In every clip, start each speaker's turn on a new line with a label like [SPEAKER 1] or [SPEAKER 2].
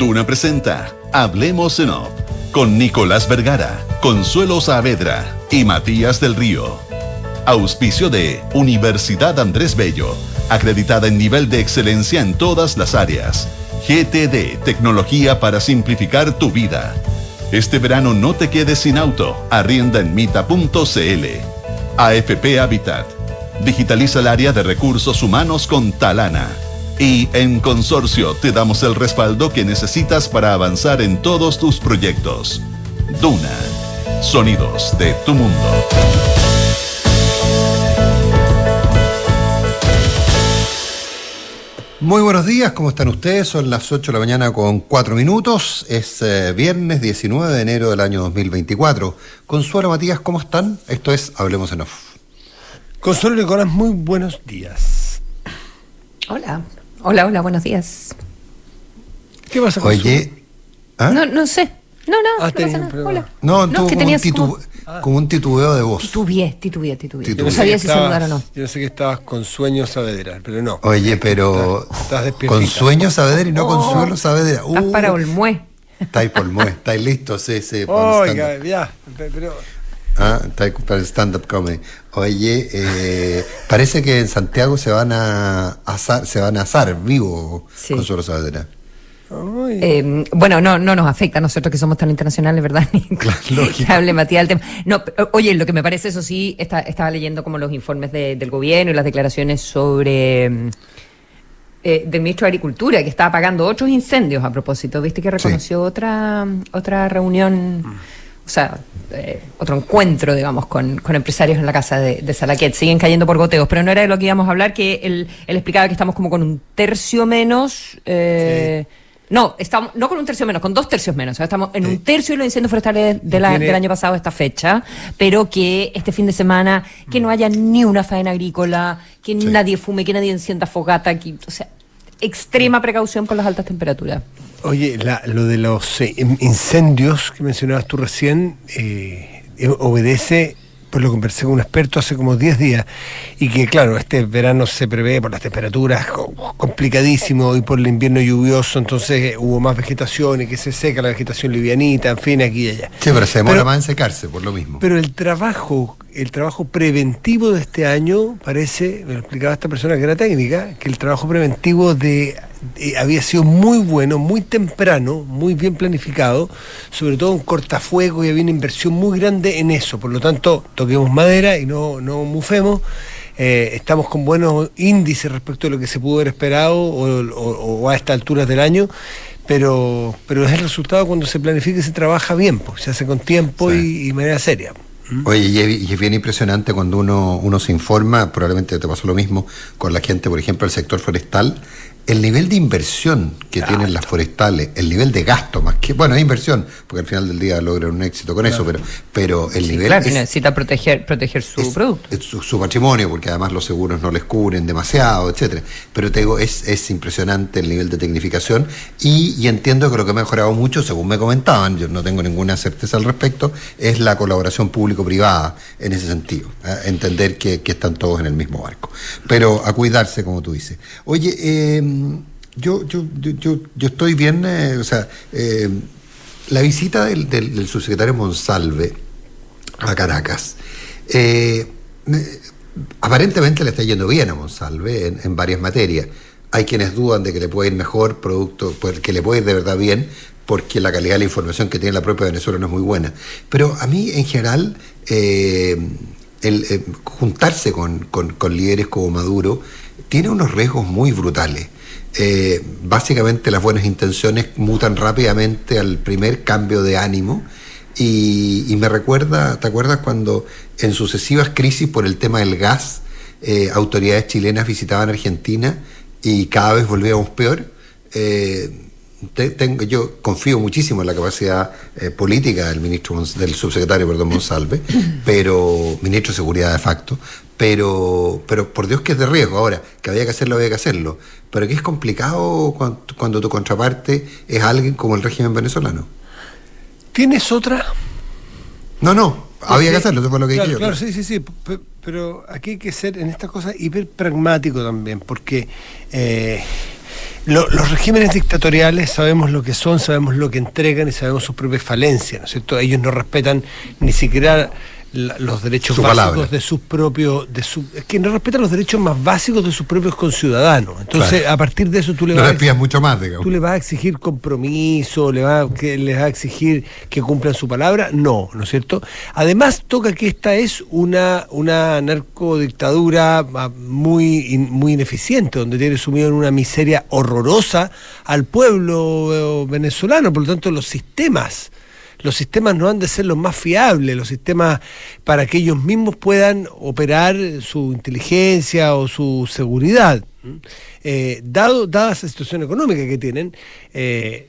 [SPEAKER 1] Duna presenta Hablemos en Off con Nicolás Vergara, Consuelo Saavedra y Matías del Río. Auspicio de Universidad Andrés Bello, acreditada en nivel de excelencia en todas las áreas. GTD, tecnología para simplificar tu vida. Este verano no te quedes sin auto, arrienda en mita.cl. AFP Habitat, digitaliza el área de recursos humanos con Talana. Y en Consorcio te damos el respaldo que necesitas para avanzar en todos tus proyectos. Duna, sonidos de tu mundo.
[SPEAKER 2] Muy buenos días, ¿cómo están ustedes? Son las 8 de la mañana con 4 minutos. Es eh, viernes 19 de enero del año 2024. Consuelo Matías, ¿cómo están? Esto es Hablemos en Off.
[SPEAKER 3] Consuelo Nicolás, muy buenos días.
[SPEAKER 4] Hola, hola, hola, buenos días.
[SPEAKER 3] ¿Qué pasa,
[SPEAKER 2] Oye, ¿ah?
[SPEAKER 4] No, no sé. No, no,
[SPEAKER 3] Ah,
[SPEAKER 4] no pasa nada. Hola.
[SPEAKER 2] no,
[SPEAKER 4] no,
[SPEAKER 2] tuvo
[SPEAKER 4] que
[SPEAKER 2] como, un
[SPEAKER 4] tenías
[SPEAKER 2] titu-
[SPEAKER 4] como-
[SPEAKER 2] como un titubeo de voz.
[SPEAKER 4] Titubeé, titubeé, titubeé. No sabía si saludar o no.
[SPEAKER 3] Yo sé que estabas con sueños Saavedra, pero no.
[SPEAKER 2] Oye, pero
[SPEAKER 3] Estás- estás
[SPEAKER 2] con sueño Saavedra y no
[SPEAKER 4] Oh,
[SPEAKER 2] Consuelo Saavedra.
[SPEAKER 4] Estás
[SPEAKER 2] Uh,
[SPEAKER 4] para Olmué.
[SPEAKER 2] Estáis por mue, estáis listos, sí, sí.
[SPEAKER 3] Oiga, ya, pe- pero
[SPEAKER 2] Ah, estáis para el stand-up comedy. Oye, eh, parece que en Santiago se van a asar, se van a asar vivo
[SPEAKER 4] Sí.
[SPEAKER 2] Consuelo Saavedra.
[SPEAKER 3] ay,
[SPEAKER 4] Eh, bueno, no, no nos afecta a nosotros que somos tan internacionales, ¿verdad?
[SPEAKER 2] Claro,
[SPEAKER 4] hable Matías del tema. No, pero, oye, lo que me parece, eso sí, está- estaba leyendo como los informes de- del gobierno y las declaraciones sobre mm, eh, del ministro de Agricultura, que está apagando otros incendios a propósito. ¿Viste que reconoció otra, otra reunión? O sea, eh, otro encuentro, digamos, con, con empresarios en la casa de, de Salaquet. Siguen cayendo por goteos, pero no era de lo que íbamos a hablar, que él, él explicaba que estamos como con un tercio menos. eh, No, estamos, no con un tercio menos, con dos tercios menos. O sea, estamos en un tercio de los incendios forestales de la-
[SPEAKER 3] tiene-
[SPEAKER 4] del año pasado a esta fecha, pero que este fin de semana, que no haya ni una faena agrícola, que nadie fume, que nadie encienda fogata, que, o sea, extrema precaución por las altas temperaturas.
[SPEAKER 3] oye, la- lo de los eh, in- incendios que mencionabas tú recién eh, eh, obedece, pues lo conversé con un experto hace como 10 días, y que claro, este verano se prevé por las temperaturas co- complicadísimo y por el invierno lluvioso, entonces eh, hubo más vegetación y que se seca la vegetación livianita, en fin, aquí y allá.
[SPEAKER 2] Sí, pero se demora
[SPEAKER 3] Pero-
[SPEAKER 2] más en secarse, por lo mismo.
[SPEAKER 3] Pero el trabajo, el trabajo preventivo de este año parece, me lo explicaba esta persona que era técnica, que el trabajo preventivo de, de- había sido muy bueno, muy temprano, muy bien planificado, sobre todo en cortafuego y había una inversión muy grande en eso. Por lo tanto, toquemos madera y no, no mufemos. Eh, estamos con buenos índices respecto a lo que se pudo haber esperado o, o- o a estas alturas del año. Pero, pero es el resultado cuando se planifica y se trabaja bien, pues, se hace con tiempo
[SPEAKER 2] Sí.
[SPEAKER 3] y, manera seria.
[SPEAKER 2] Oye, y es, bien impresionante cuando uno, uno se informa, probablemente te pasó lo mismo con la gente, por ejemplo, del sector forestal, el nivel de inversión que tienen las forestales, el nivel de gasto más que, bueno, es inversión, porque al final del día logran un éxito con eso, pero, pero el
[SPEAKER 4] Sí,
[SPEAKER 2] nivel
[SPEAKER 4] claro,
[SPEAKER 2] es-
[SPEAKER 4] necesita proteger, proteger su
[SPEAKER 2] es-
[SPEAKER 4] producto.
[SPEAKER 2] es su, su patrimonio, porque además los seguros no les cubren demasiado, etcétera. Pero te digo, es, es impresionante el nivel de tecnificación y, y entiendo que lo que ha mejorado mucho, según me comentaban, yo no tengo ninguna certeza al respecto, es la colaboración público-privada en ese sentido. ¿eh? Entender que, que están todos en el mismo barco. Pero a cuidarse, como tú dices. Oye, eh, yo, yo, yo, yo, yo estoy bien, eh, o sea, eh, la visita del, del, subsecretario Monsalve a Caracas. Eh, me- aparentemente le está yendo bien a Monsalve en, varias materias. Hay quienes dudan de que le puede ir mejor, producto, pues, que le puede ir de verdad bien, porque la calidad de la información que tiene la propia Venezuela no es muy buena. Pero a mí, en general, eh, el, eh, juntarse con- con líderes como Maduro tiene unos riesgos muy brutales. Eh, básicamente las buenas intenciones mutan rápidamente al primer cambio de ánimo y, me recuerda, ¿te acuerdas cuando en sucesivas crisis por el tema del gas, eh, autoridades chilenas visitaban Argentina y cada vez volvíamos peor? Eh, tengo, yo confío muchísimo en la capacidad eh, política del ministro del subsecretario perdón Monsalve pero ministro de seguridad de facto pero pero por Dios que es de riesgo ahora que había que hacerlo había que hacerlo pero que es complicado cuando, cuando tu contraparte es alguien como el régimen venezolano
[SPEAKER 3] ¿Tienes otra?
[SPEAKER 2] no no había que hacerlo eso fue lo que
[SPEAKER 3] claro,
[SPEAKER 2] dije yo
[SPEAKER 3] Claro, sí, sí, sí. pe- Pero aquí hay que ser en estas cosas hiper pragmático también, porque eh, los regímenes dictatoriales sabemos lo que son, sabemos lo que entregan y sabemos sus propias falencias, ¿no es cierto? Ellos no respetan ni siquiera los derechos básicos de sus propios de su, es que no respetan los derechos más básicos de sus propios conciudadanos. Entonces a partir de eso tú le
[SPEAKER 2] vas a mucho más digamos.
[SPEAKER 3] tú le vas a exigir compromiso le vas que les vas a exigir que cumplan su palabra. No no es cierto además toca que esta es una una narcodictadura muy muy ineficiente donde tiene sumido en una miseria horrorosa al pueblo eh, venezolano. Por lo tanto los sistemas los sistemas no han de ser los más fiables, los sistemas para que ellos mismos puedan operar su inteligencia o su seguridad. Eh, dado, dada esa situación económica que tienen, eh,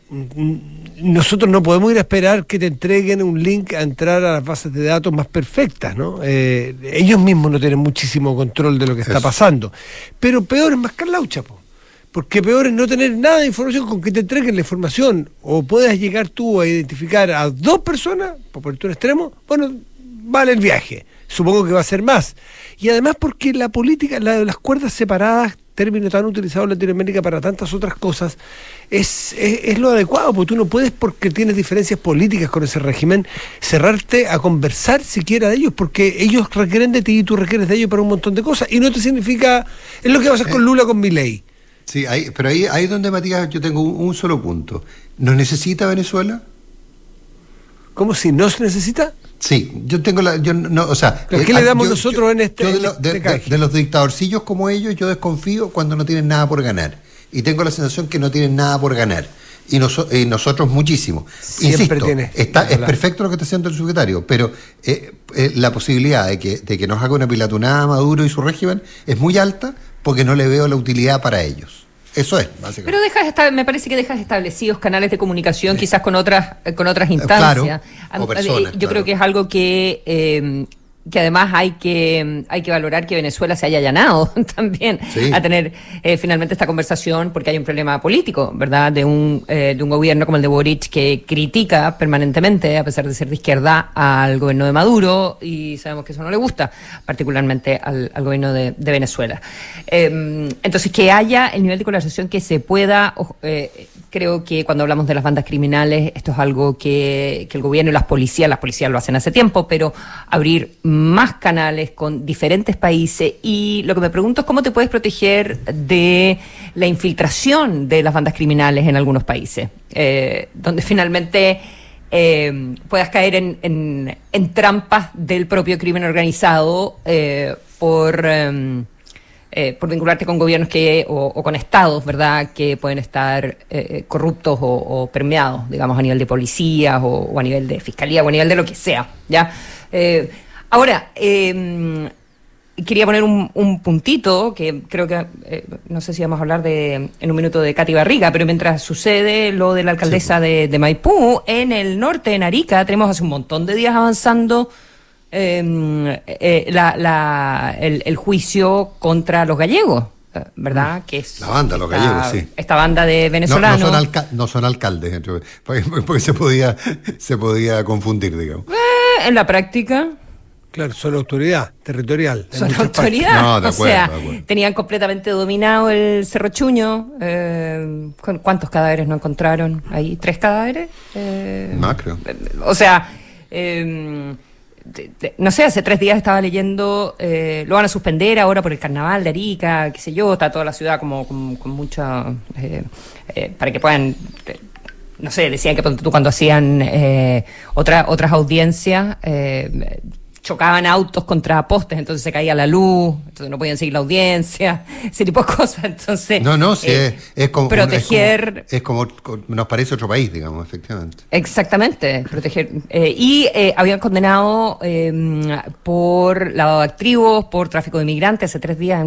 [SPEAKER 3] nosotros no podemos ir a esperar que te entreguen un link a entrar a las bases de datos más perfectas, ¿no? Eh, ellos mismos no tienen muchísimo control de lo que está pasando. Pero peor es más Carlaucha, po porque peor es no tener nada de información con que te entreguen la información o puedas llegar tú a identificar a dos personas, por ponerte un extremo, bueno, vale el viaje. Supongo que va a ser más. Y además porque la política, la, las cuerdas separadas, término tan utilizado en Latinoamérica para tantas otras cosas, es, es, lo adecuado, porque tú no puedes, porque tienes diferencias políticas con ese régimen, cerrarte a conversar siquiera de ellos, porque ellos requieren de ti y tú requieres de ellos para un montón de cosas. Y no te significa, es lo que va a hacer con Lula, con mi
[SPEAKER 2] Sí, pero ahí, ahí donde, Matías, yo tengo un, solo punto. ¿Nos necesita Venezuela?
[SPEAKER 3] ¿Cómo si no se necesita?
[SPEAKER 2] Sí, yo tengo la. Yo no, o sea,
[SPEAKER 3] ¿Pero ¿Qué le eh, damos nosotros en este,
[SPEAKER 2] de, de, los dictadorcillos como ellos, yo desconfío cuando no tienen nada por ganar. Y tengo la sensación que no tienen nada por ganar. Y, nosotros muchísimo. Siempre Insisto, está, es perfecto lo que está haciendo el secretario, pero eh, eh, la posibilidad de que, de que nos haga una pilatunada Maduro y su régimen es muy alta porque no le veo la utilidad para ellos. Eso es,
[SPEAKER 4] básicamente. Pero dejas me parece que dejas establecidos canales de comunicación, quizás con otras, con otras instancias.
[SPEAKER 2] Claro,
[SPEAKER 4] yo creo que es algo que eh, que además hay que, hay que valorar que Venezuela se haya allanado también a tener eh, finalmente esta conversación porque hay un problema político, ¿verdad? De un, eh, de un gobierno como el de Boric que critica permanentemente, a pesar de ser de izquierda, al gobierno de Maduro y sabemos que eso no le gusta, particularmente al, al gobierno de, de Venezuela. Eh, entonces, que haya el nivel de colaboración que se pueda, eh, creo que cuando hablamos de las bandas criminales, esto es algo que, que el gobierno y las policías, las policías lo hacen hace tiempo, pero abrir más canales con diferentes países y lo que me pregunto es cómo te puedes proteger de la infiltración de las bandas criminales en algunos países, eh, donde finalmente eh, puedas caer en, trampas del propio crimen organizado eh, por... Por vincularte con gobiernos que o, con estados, ¿verdad?, que pueden estar corruptos o, permeados, digamos, a nivel de policías o, a nivel de fiscalía o a nivel de lo que sea, ¿ya? Ahora, eh, quería poner un, puntito, que creo que, eh, no sé si vamos a hablar de, en un minuto de Katy Barriga, pero mientras sucede lo de la alcaldesa de, Maipú, en el norte, en Arica, tenemos hace un montón de días avanzando em, eh, la, el, juicio contra los gallegos. ¿Verdad? Mm. Que es
[SPEAKER 2] la banda, los gallegos, sí.
[SPEAKER 4] Esta banda de venezolanos.
[SPEAKER 2] No, son, alcaldes, porque, se, podía, se podía confundir, digamos.
[SPEAKER 4] en la práctica.
[SPEAKER 3] Claro, son autoridad territorial.
[SPEAKER 4] Son autoridad. o sea, tenían completamente dominado el Cerro Chuño. Eh, ¿Cuántos cadáveres no encontraron ahí? ¿Tres cadáveres?
[SPEAKER 2] Eh, Macro.
[SPEAKER 4] O sea, em, no sé, hace tres días estaba leyendo, eh, lo van a suspender ahora por el carnaval de Arica, qué sé yo, está toda la ciudad como con, mucha... para que puedan no sé, decían que tú cuando hacían otra, otras audiencias, chocaban autos contra postes, entonces se caía la luz, entonces no podían seguir la audiencia, ese tipo de cosas. Entonces,
[SPEAKER 2] no, no, sí,
[SPEAKER 4] eh,
[SPEAKER 2] es, como
[SPEAKER 4] proteger.
[SPEAKER 2] Es como, nos parece otro país, digamos, efectivamente.
[SPEAKER 4] Exactamente, proteger. Eh, y eh, habían condenado em, por lavado de activos, por tráfico de inmigrantes hace tres días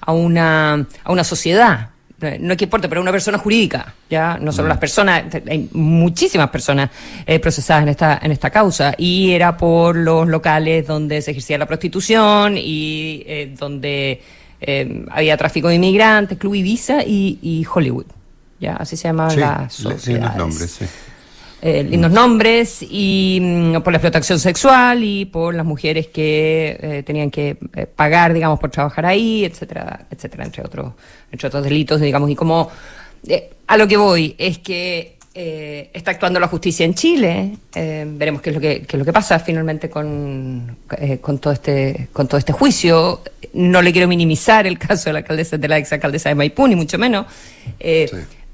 [SPEAKER 4] a una, a una sociedad no es que importe, pero una persona jurídica, ya no solo las personas, hay muchísimas personas eh, procesadas en esta en esta causa y era por los locales donde se ejercía la prostitución y eh, donde eh, había tráfico de inmigrantes, Club Ibiza y, y Hollywood, ya así se llamaban las sociedades.
[SPEAKER 2] nombres, sí.
[SPEAKER 4] Eh, lindos nombres y mm, por la explotación sexual y por las mujeres que eh, tenían que eh, pagar, digamos, por trabajar ahí, etcétera, etcétera, entre otros, entre otros delitos, digamos, y como eh, a lo que voy es que está actuando la justicia en Chile, veremos qué es lo que, qué es lo que pasa finalmente con, con todo este, con todo este juicio. No le quiero minimizar el caso de la alcaldesa, de la exalcaldesa de Maipú, ni mucho menos.
[SPEAKER 2] Sí.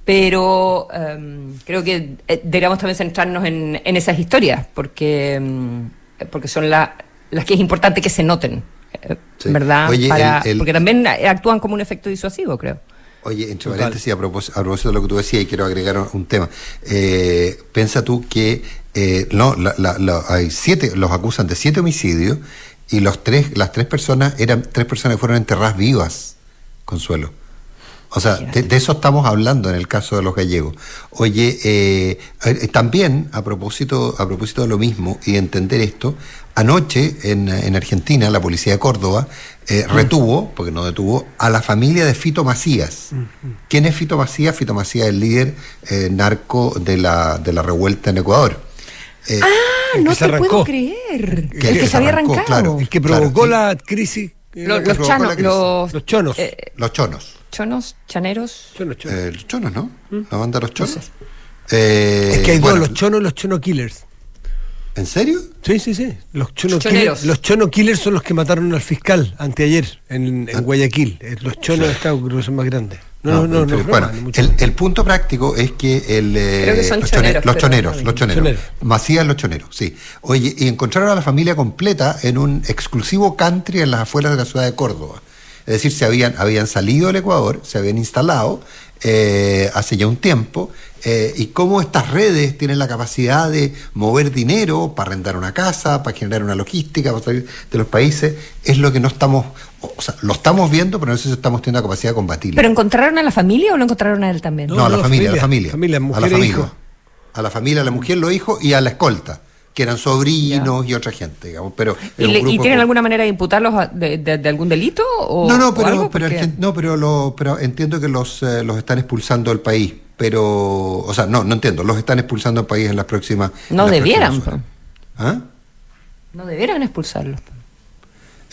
[SPEAKER 4] Pero em, creo que eh, deberíamos también centrarnos en, en esas historias, porque, em, porque son la- las que es importante que se noten, eh,
[SPEAKER 2] Sí.
[SPEAKER 4] ¿verdad?
[SPEAKER 2] Oye,
[SPEAKER 4] Para-
[SPEAKER 2] el- el-
[SPEAKER 4] Porque también actúan como un efecto disuasivo, creo.
[SPEAKER 2] Oye, entre paréntesis, a propósito, a propósito de lo que tú decías, y quiero agregar un, tema. Eh, piensa tú que eh, no, la- la- la- hay siete, los acusan de siete homicidios y los tres, las tres personas eran tres personas que fueron enterradas vivas, Consuelo. O sea, de, de eso estamos hablando en el caso de los gallegos. Oye, eh, eh, también a propósito, a propósito de lo mismo y de entender esto, anoche en, en Argentina la policía de Córdoba eh, retuvo, porque no detuvo, a la familia de Fito Macías. ¿Quién es Fito Macías? Fito Macías es el líder eh, narco de la, de la revuelta en Ecuador. Eh,
[SPEAKER 4] Ah, no te puedo
[SPEAKER 3] arrancó.
[SPEAKER 4] creer.
[SPEAKER 2] Que-
[SPEAKER 4] el
[SPEAKER 2] que
[SPEAKER 4] que
[SPEAKER 2] se
[SPEAKER 4] había
[SPEAKER 2] arrancó,
[SPEAKER 4] arrancado.
[SPEAKER 2] claro.
[SPEAKER 3] El que provocó la crisis. eh,
[SPEAKER 4] Lo- los chanos, los,
[SPEAKER 3] Los chonos.
[SPEAKER 4] eh,
[SPEAKER 2] los chonos.
[SPEAKER 4] Chonos, chaneros.
[SPEAKER 3] Chonos, chonos.
[SPEAKER 2] Eh, los chonos, ¿no? La banda de los chonos.
[SPEAKER 4] sé.
[SPEAKER 2] Eh,
[SPEAKER 3] es que hay
[SPEAKER 2] bueno,
[SPEAKER 3] dos, los chonos y los chono killers.
[SPEAKER 2] ¿En serio?
[SPEAKER 3] Sí, sí, sí. Los chono,
[SPEAKER 4] Choneros.
[SPEAKER 3] killers, los chono killers son los que mataron al fiscal anteayer en, en Guayaquil. Eh, Los chonos de Estados Unidos son más grandes. No, no, no, no,
[SPEAKER 2] bueno,
[SPEAKER 3] broma,
[SPEAKER 2] el, punto práctico es que el, eh,
[SPEAKER 4] Creo que son
[SPEAKER 2] los,
[SPEAKER 4] choneros,
[SPEAKER 2] los
[SPEAKER 4] pero
[SPEAKER 2] choneros,
[SPEAKER 4] no
[SPEAKER 2] los choneros,
[SPEAKER 3] Choneros.
[SPEAKER 2] Macías los choneros, sí. Oye, y encontraron a la familia completa en un exclusivo country en las afueras de la ciudad de Córdoba. Es decir, se habían, habían salido del Ecuador, se habían instalado eh, hace ya un tiempo, eh, y cómo estas redes tienen la capacidad de mover dinero para arrendar una casa, para generar una logística, para salir de los países, es lo que no estamos, o sea, lo estamos viendo, pero no sé si estamos teniendo la capacidad de combatirlo.
[SPEAKER 4] ¿Pero encontraron a la familia o lo encontraron a él también?
[SPEAKER 2] No,
[SPEAKER 3] No,
[SPEAKER 2] a la
[SPEAKER 3] no,
[SPEAKER 2] familia, a la
[SPEAKER 3] familia.
[SPEAKER 2] familia.
[SPEAKER 3] Familia,
[SPEAKER 2] a la
[SPEAKER 3] mujer e
[SPEAKER 2] familia.
[SPEAKER 3] hijo.
[SPEAKER 2] A la familia, a la mujer, los hijos y a la escolta, que eran sobrinos y otra gente, digamos. Pero
[SPEAKER 4] ¿Y, le- tienen alguna manera de imputarlos a- de, de- de algún delito? O,
[SPEAKER 2] No, no,
[SPEAKER 4] o
[SPEAKER 2] pero,
[SPEAKER 4] algo?
[SPEAKER 2] pero, no, pero, lo, pero entiendo que los, eh, los están expulsando del país. Pero, o sea, no, no entiendo. Los están expulsando del país en las próximas.
[SPEAKER 4] No
[SPEAKER 2] las
[SPEAKER 4] debieran,
[SPEAKER 2] próximas. ¿Ah?
[SPEAKER 4] No debieran expulsarlos.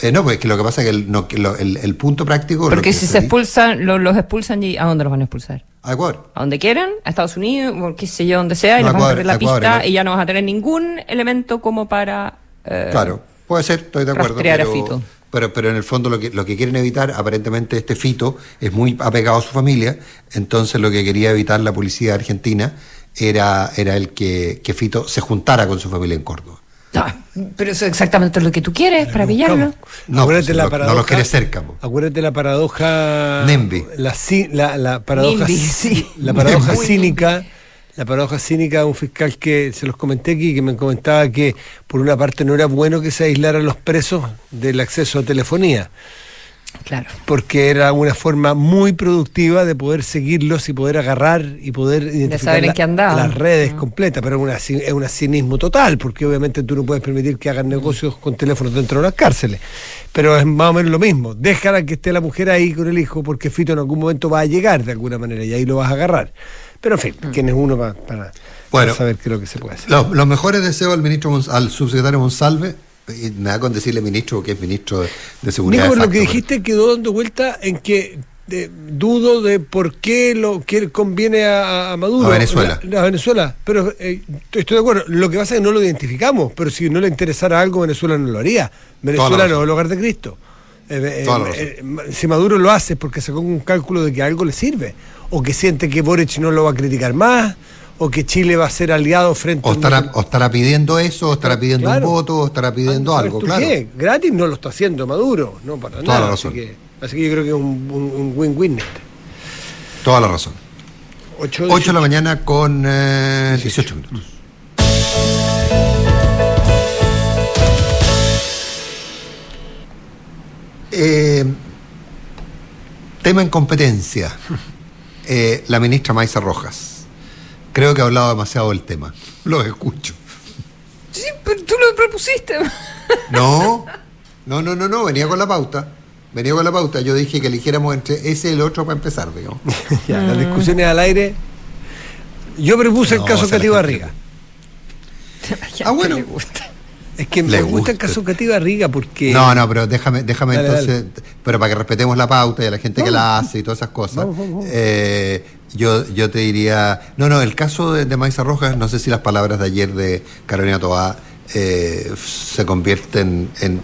[SPEAKER 2] Eh, no, pues que lo que pasa es que el, no, que lo- el, el punto práctico.
[SPEAKER 4] Porque
[SPEAKER 2] que
[SPEAKER 4] si se expulsan, lo- los expulsan, y ¿a dónde los van a expulsar?
[SPEAKER 2] A Ecuador.
[SPEAKER 4] A donde quieran, a Estados Unidos, o qué sé yo, donde sea, y
[SPEAKER 2] No,
[SPEAKER 4] les van a la
[SPEAKER 2] Ecuador,
[SPEAKER 4] pista
[SPEAKER 2] Ecuador.
[SPEAKER 4] y ya no vas a tener ningún elemento como para... eh,
[SPEAKER 2] Claro, puede ser, estoy de acuerdo. Pero,
[SPEAKER 4] Fito.
[SPEAKER 2] pero, pero en el fondo lo que, lo que quieren evitar, aparentemente este Fito es muy apegado a su familia, entonces lo que quería evitar la policía argentina era, era el que, que Fito se juntara con su familia en Córdoba.
[SPEAKER 4] No, pero eso es exactamente lo que tú quieres para pillarlo.
[SPEAKER 2] No,
[SPEAKER 3] acuérdate la
[SPEAKER 2] no- no
[SPEAKER 3] paradoja.
[SPEAKER 2] los quiere cerca, po.
[SPEAKER 3] Acuérdate la paradoja.
[SPEAKER 2] NIMBY.
[SPEAKER 3] La, la, la paradoja.
[SPEAKER 4] NIMBY,
[SPEAKER 3] ci-
[SPEAKER 4] sí.
[SPEAKER 3] La paradoja cínica. La paradoja cínica de un fiscal que se los comenté aquí, que me comentaba que por una parte no era bueno que se aislaran los presos del acceso a telefonía,
[SPEAKER 4] Claro.
[SPEAKER 3] porque era una forma muy productiva de poder seguirlos y poder agarrar y poder identificar
[SPEAKER 4] saber en
[SPEAKER 3] la-
[SPEAKER 4] qué andaban.
[SPEAKER 3] las redes completas, pero es, una es un cinismo total, porque obviamente tú no puedes permitir que hagan negocios con teléfonos dentro de las cárceles. Pero es más o menos lo mismo, déjala que esté la mujer ahí con el hijo, porque Fito en algún momento va a llegar de alguna manera y ahí lo vas a agarrar. Pero en fin, ¿quién es uno pa- para,
[SPEAKER 2] Bueno.
[SPEAKER 3] para saber qué es lo que se puede hacer?
[SPEAKER 2] Los, los mejores deseos al ministro al subsecretario Monsalve, y me da con decirle ministro porque es ministro de, seguridad.
[SPEAKER 3] Nico,
[SPEAKER 2] de
[SPEAKER 3] lo que
[SPEAKER 2] pero-
[SPEAKER 3] dijiste quedó dando vuelta en que dudo de por qué lo que conviene a, a Maduro.
[SPEAKER 2] A Venezuela.
[SPEAKER 3] La- a Venezuela. Pero eh, estoy de acuerdo. Lo que pasa es que no lo identificamos. Pero si no le interesara algo, Venezuela no lo haría. Venezuela no es el hogar de Cristo. Eh, eh, si Maduro lo hace es porque sacó un cálculo de que algo le sirve. O que siente que Boric no lo va a criticar más. O que Chile va a ser aliado frente
[SPEAKER 2] O
[SPEAKER 3] a un-
[SPEAKER 2] estará, o estará pidiendo eso, o estará pidiendo
[SPEAKER 3] Claro.
[SPEAKER 2] un voto, o estará pidiendo
[SPEAKER 3] ¿Sabes
[SPEAKER 2] algo, claro.
[SPEAKER 3] qué? Gratis no lo está haciendo Maduro, no para
[SPEAKER 2] Toda
[SPEAKER 3] nada.
[SPEAKER 2] la
[SPEAKER 3] así,
[SPEAKER 2] razón.
[SPEAKER 3] que, así que yo creo que es un win-win este.
[SPEAKER 2] Toda la razón.
[SPEAKER 3] 8
[SPEAKER 2] 8 de la mañana con eh, 18 minutos. Eh, tema en competencia. Eh, la ministra Maisa Rojas. Creo que ha hablado demasiado del tema. Los escucho.
[SPEAKER 4] Sí, pero tú lo propusiste.
[SPEAKER 2] No, no, no, no, no, venía con la pauta. Venía con la pauta. Yo dije que eligiéramos entre ese y el otro para empezar, digamos.
[SPEAKER 3] Ya, las discusiones al aire. Yo propuse
[SPEAKER 2] No,
[SPEAKER 3] el caso
[SPEAKER 2] o sea,
[SPEAKER 3] Cati
[SPEAKER 2] la
[SPEAKER 3] Barriga.
[SPEAKER 2] Ah, bueno.
[SPEAKER 3] Es que me gusta el caso Cativa Riga porque.
[SPEAKER 2] No, no, pero déjame, déjame
[SPEAKER 3] Dale,
[SPEAKER 2] entonces, pero para que respetemos la pauta y a la gente que la hace y todas esas cosas,
[SPEAKER 3] vamos.
[SPEAKER 2] eh, yo, yo te diría, no, no, el caso de, de Rojas, no sé si las palabras de ayer de Carolina Toá eh, se convierten en,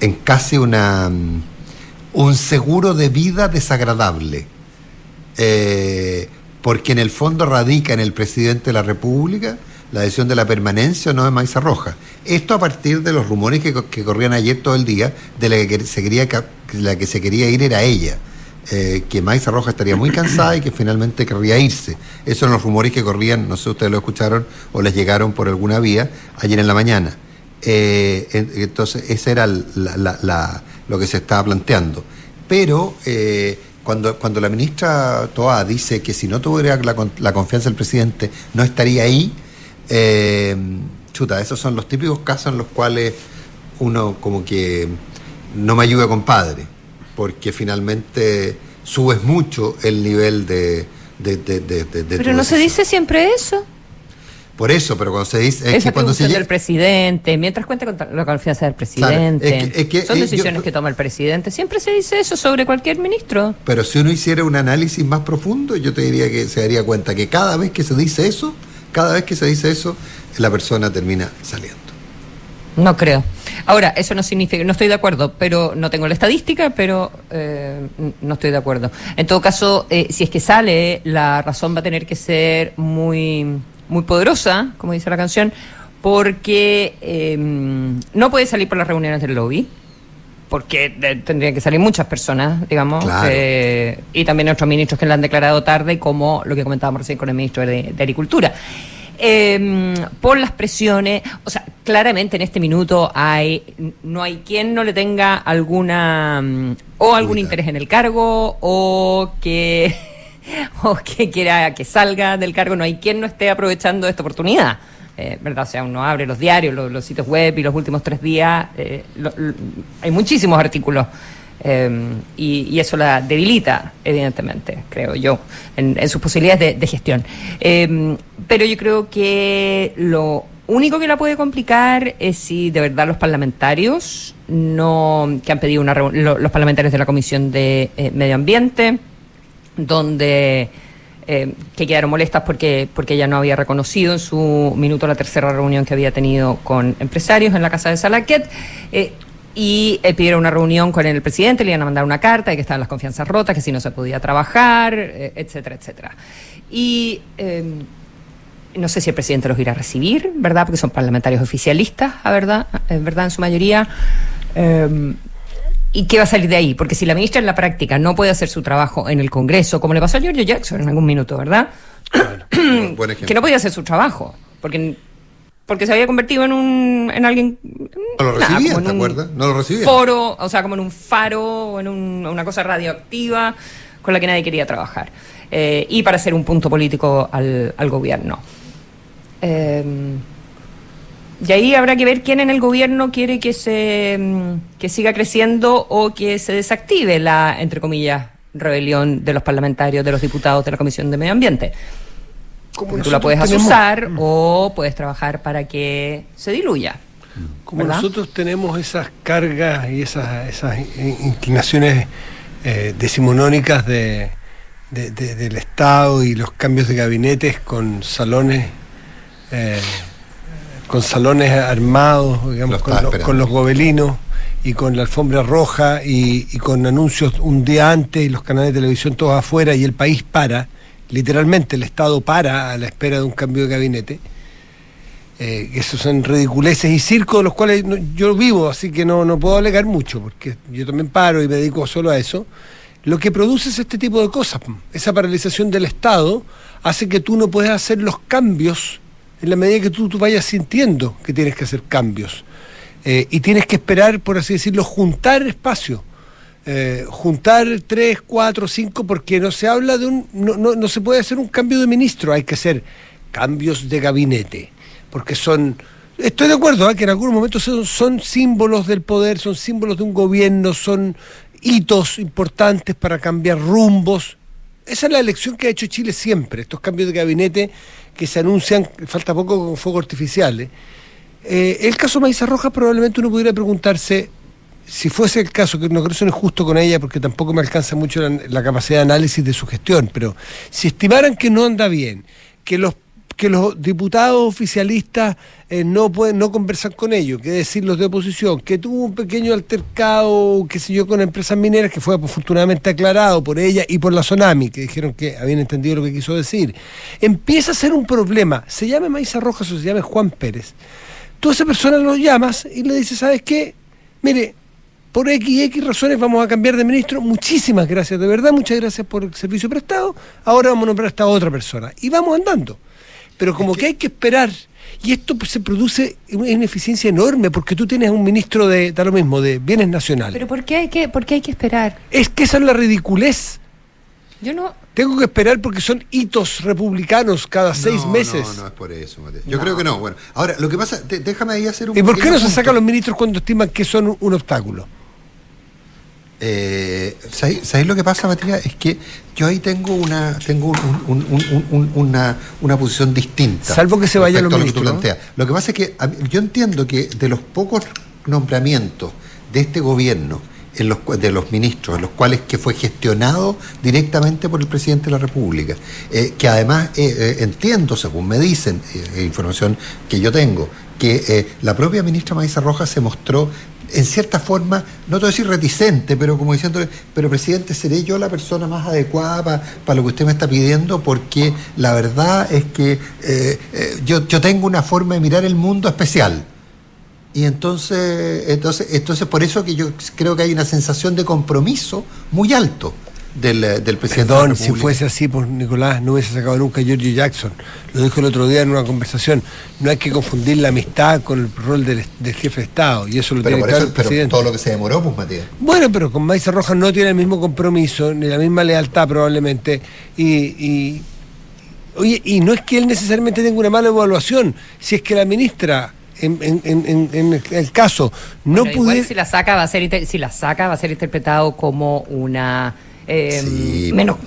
[SPEAKER 2] en casi una mm, un seguro de vida desagradable. Eh, porque en el fondo radica en el presidente de la República la decisión de la permanencia o no de Maiza Roja. Esto a partir de los rumores que, que corrían ayer todo el día, de la que se quería, la que se quería ir era ella. Eh, que Maiza Roja estaría muy cansada y que finalmente querría irse. Esos son los rumores que corrían, no sé si ustedes lo escucharon o les llegaron por alguna vía ayer en la mañana. Eh, en- entonces, ese era la- lo que se estaba planteando. Pero eh, cuando, cuando la ministra Toa dice que si no tuviera la confianza del presidente no estaría ahí, eh, chuta, esos son los típicos casos en los cuales uno como que no me ayuda compadre, porque finalmente subes mucho el nivel de... de, de- de-
[SPEAKER 4] Pero no se dice siempre eso.
[SPEAKER 2] Por eso, pero cuando se dice... Es
[SPEAKER 4] Esa
[SPEAKER 2] que cuando se llega-
[SPEAKER 4] del presidente, mientras cuenta con la confianza del presidente.
[SPEAKER 2] es que- es que,
[SPEAKER 4] Son
[SPEAKER 2] eh,
[SPEAKER 4] decisiones
[SPEAKER 2] yo-
[SPEAKER 4] que toma el presidente. Siempre se dice eso sobre cualquier ministro.
[SPEAKER 2] Pero si uno hiciera un análisis más profundo, yo te diría que se daría cuenta que cada vez que se dice eso, cada vez que se dice eso, la persona termina saliendo.
[SPEAKER 4] No creo. Ahora, eso no significa, no estoy de acuerdo, pero no tengo la estadística, pero eh, no estoy de acuerdo. En todo caso, eh, si es que sale, la razón va a tener que ser muy, muy poderosa, como dice la canción, porque eh, no puede salir por las reuniones del lobby, porque tendrían que salir muchas personas, digamos,
[SPEAKER 2] Claro.
[SPEAKER 4] eh, y también otros ministros que la han declarado tarde, como lo que comentábamos recién con el ministro de, de Agricultura. Eh, por las presiones, o sea, claramente en este minuto hay, no hay quien no le tenga alguna mm, o algún interés en el cargo o que o que quiera que salga del cargo, no hay quien no esté aprovechando esta oportunidad. Eh, ¿Verdad? O sea, uno abre los diarios, los, los sitios web y los últimos tres días eh, lo- lo- hay muchísimos artículos eh, y, y eso la debilita, evidentemente, creo yo, en, sus posibilidades de, gestión. Eh, pero yo creo que lo único que la puede complicar es si de verdad los parlamentarios no que han pedido una los parlamentarios de la Comisión de eh, Medio Ambiente donde eh, que quedaron molestas porque porque ella no había reconocido en su minuto la tercera reunión que había tenido con empresarios en la casa de Salaquet eh, y eh, pidieron una reunión con el presidente, le iban a mandar una carta de que estaban las confianzas rotas, que si no se podía trabajar, eh, etcétera, etcétera. Y eh, no sé si el presidente los irá a recibir, ¿verdad? Porque son parlamentarios oficialistas, a verdad, eh, ¿verdad? En su mayoría. Eh, ¿Y qué va a salir de ahí? Porque si la ministra en la práctica no puede hacer su trabajo en el Congreso, como le pasó a Giorgio Jackson en algún minuto, ¿verdad?
[SPEAKER 2] Buen ejemplo.
[SPEAKER 4] Que no podía hacer su trabajo, porque, porque se había convertido en un en alguien...
[SPEAKER 2] No lo
[SPEAKER 4] nada,
[SPEAKER 2] recibían,
[SPEAKER 4] en
[SPEAKER 2] ¿te acuerdas? No lo recibían.
[SPEAKER 4] Foro, o sea, como en un faro o en un- una cosa radioactiva con la que nadie quería trabajar. Eh, y para hacer un punto político al, al gobierno. Eh, y ahí habrá que ver quién en el gobierno quiere que se mm, que siga creciendo o que se desactive la, entre comillas, rebelión de los parlamentarios, de los diputados de la Comisión de Medio Ambiente.
[SPEAKER 3] Como
[SPEAKER 4] tú la puedes
[SPEAKER 3] tenemos-
[SPEAKER 4] asusar o puedes trabajar para que se diluya.
[SPEAKER 3] Como
[SPEAKER 4] ¿verdad?
[SPEAKER 3] nosotros tenemos esas cargas y esas, esas in- inclinaciones eh, decimonónicas de, de- de- del Estado y los cambios de gabinetes con salones eh, con salones armados, digamos, con, lo- con los gobelinos y con la alfombra roja y, y con anuncios un día antes y los canales de televisión todos afuera y el país para, literalmente el Estado para a la espera de un cambio de gabinete. Eh, esos son ridiculeces y circos de los cuales yo vivo, así que no, no puedo alegar mucho, porque yo también paro y me dedico solo a eso. Lo que produce es este tipo de cosas. Esa paralización del Estado hace que tú no puedas hacer los cambios en la medida que tú, tú vayas sintiendo que tienes que hacer cambios. Eh, y tienes que esperar, por así decirlo, juntar espacio. Eh, juntar tres, cuatro, cinco, porque no se habla de un. No, no, no se puede hacer un cambio de ministro, hay que hacer cambios de gabinete. Porque son. Estoy de acuerdo, ¿eh? que en algunos momentos son, son símbolos del poder, son símbolos de un gobierno, son hitos importantes para cambiar rumbos. Esa es la elección que ha hecho Chile siempre, estos cambios de gabinete que se anuncian, falta poco con fuegos artificiales, Eh, el caso Maíza Rojas probablemente uno pudiera preguntarse si fuese el caso, que no creo que sea injusto con ella porque tampoco me alcanza mucho la, la capacidad de análisis de su gestión, pero si estimaran que no anda bien, que los que los diputados oficialistas eh, no pueden no conversan con ellos, que decir los de oposición, que tuvo un pequeño altercado, qué sé yo, con empresas mineras, que fue afortunadamente aclarado por ella y por la Tsunami, que dijeron que habían entendido lo que quiso decir. Empieza a ser un problema, se llame Maísa Rojas o se llame Juan Pérez. Tú a esa persona lo llamas y le dices, ¿sabes qué? Mire, por X y X razones vamos a cambiar de ministro. Muchísimas gracias, de verdad, muchas gracias por el servicio prestado. Ahora vamos a nombrar a esta otra persona. Y vamos andando. Pero como que hay que esperar, y esto pues, se produce una ineficiencia enorme, porque tú tienes un ministro de, da lo mismo, de bienes nacionales.
[SPEAKER 4] Pero ¿por qué hay que, por qué hay que esperar?
[SPEAKER 3] es que esa es la ridiculez.
[SPEAKER 4] Yo no...
[SPEAKER 3] Tengo que esperar porque son hitos republicanos cada seis
[SPEAKER 2] No,
[SPEAKER 3] meses.
[SPEAKER 2] No, no es por eso, Matías. Yo creo que no. Bueno, ahora, lo que pasa, te- déjame ahí hacer un
[SPEAKER 3] ¿Y por qué no se sacan los ministros cuando estiman que son un, un obstáculo?
[SPEAKER 2] Eh, ¿sabéis, sabéis lo que pasa, Matías? Es que yo ahí tengo una tengo un- un- un- un- un- una, una posición distinta.
[SPEAKER 3] Salvo que se vayan
[SPEAKER 2] respecto
[SPEAKER 3] los
[SPEAKER 2] a lo que tú planteas. Lo que pasa es que mí- yo entiendo que de los pocos nombramientos de este gobierno, en los, cua- de los ministros, en los cuales que fue gestionado directamente por el presidente de la República, eh, que además eh, entiendo, según me dicen, información que yo tengo, que eh, la propia ministra Maísa Rojas se mostró en cierta forma, no te voy a decir reticente, pero como diciéndole, pero presidente, ¿seré yo la persona más adecuada para lo que usted me está pidiendo? Porque la verdad es que eh, eh, yo, yo tengo una forma de mirar el mundo especial. Y entonces, entonces, entonces por eso que yo creo que hay una sensación de compromiso muy alto del, eh, del presidente. de la
[SPEAKER 3] Perdón, si fuese así, pues Nicolás no hubiese sacado nunca a George Jackson. Lo dijo el otro día en una conversación. No hay que confundir la amistad con el rol del, del jefe de Estado. Y eso lo
[SPEAKER 2] Pero
[SPEAKER 3] tiene
[SPEAKER 2] por
[SPEAKER 3] claro
[SPEAKER 2] eso,
[SPEAKER 3] el
[SPEAKER 2] pero
[SPEAKER 3] presidente.
[SPEAKER 2] todo lo que se demoró, pues Matías.
[SPEAKER 3] Bueno, pero con Maíza Rojas no tiene el mismo compromiso, ni la misma lealtad probablemente. Y, y- oye, y no es que él necesariamente tenga una mala evaluación. Si es que la ministra, en, en- en- en- en el caso, no
[SPEAKER 4] Bueno, igual
[SPEAKER 3] pudiera...
[SPEAKER 4] si la saca va a ser si la saca va a ser interpretado como una eh,
[SPEAKER 2] Sí.
[SPEAKER 4] menor,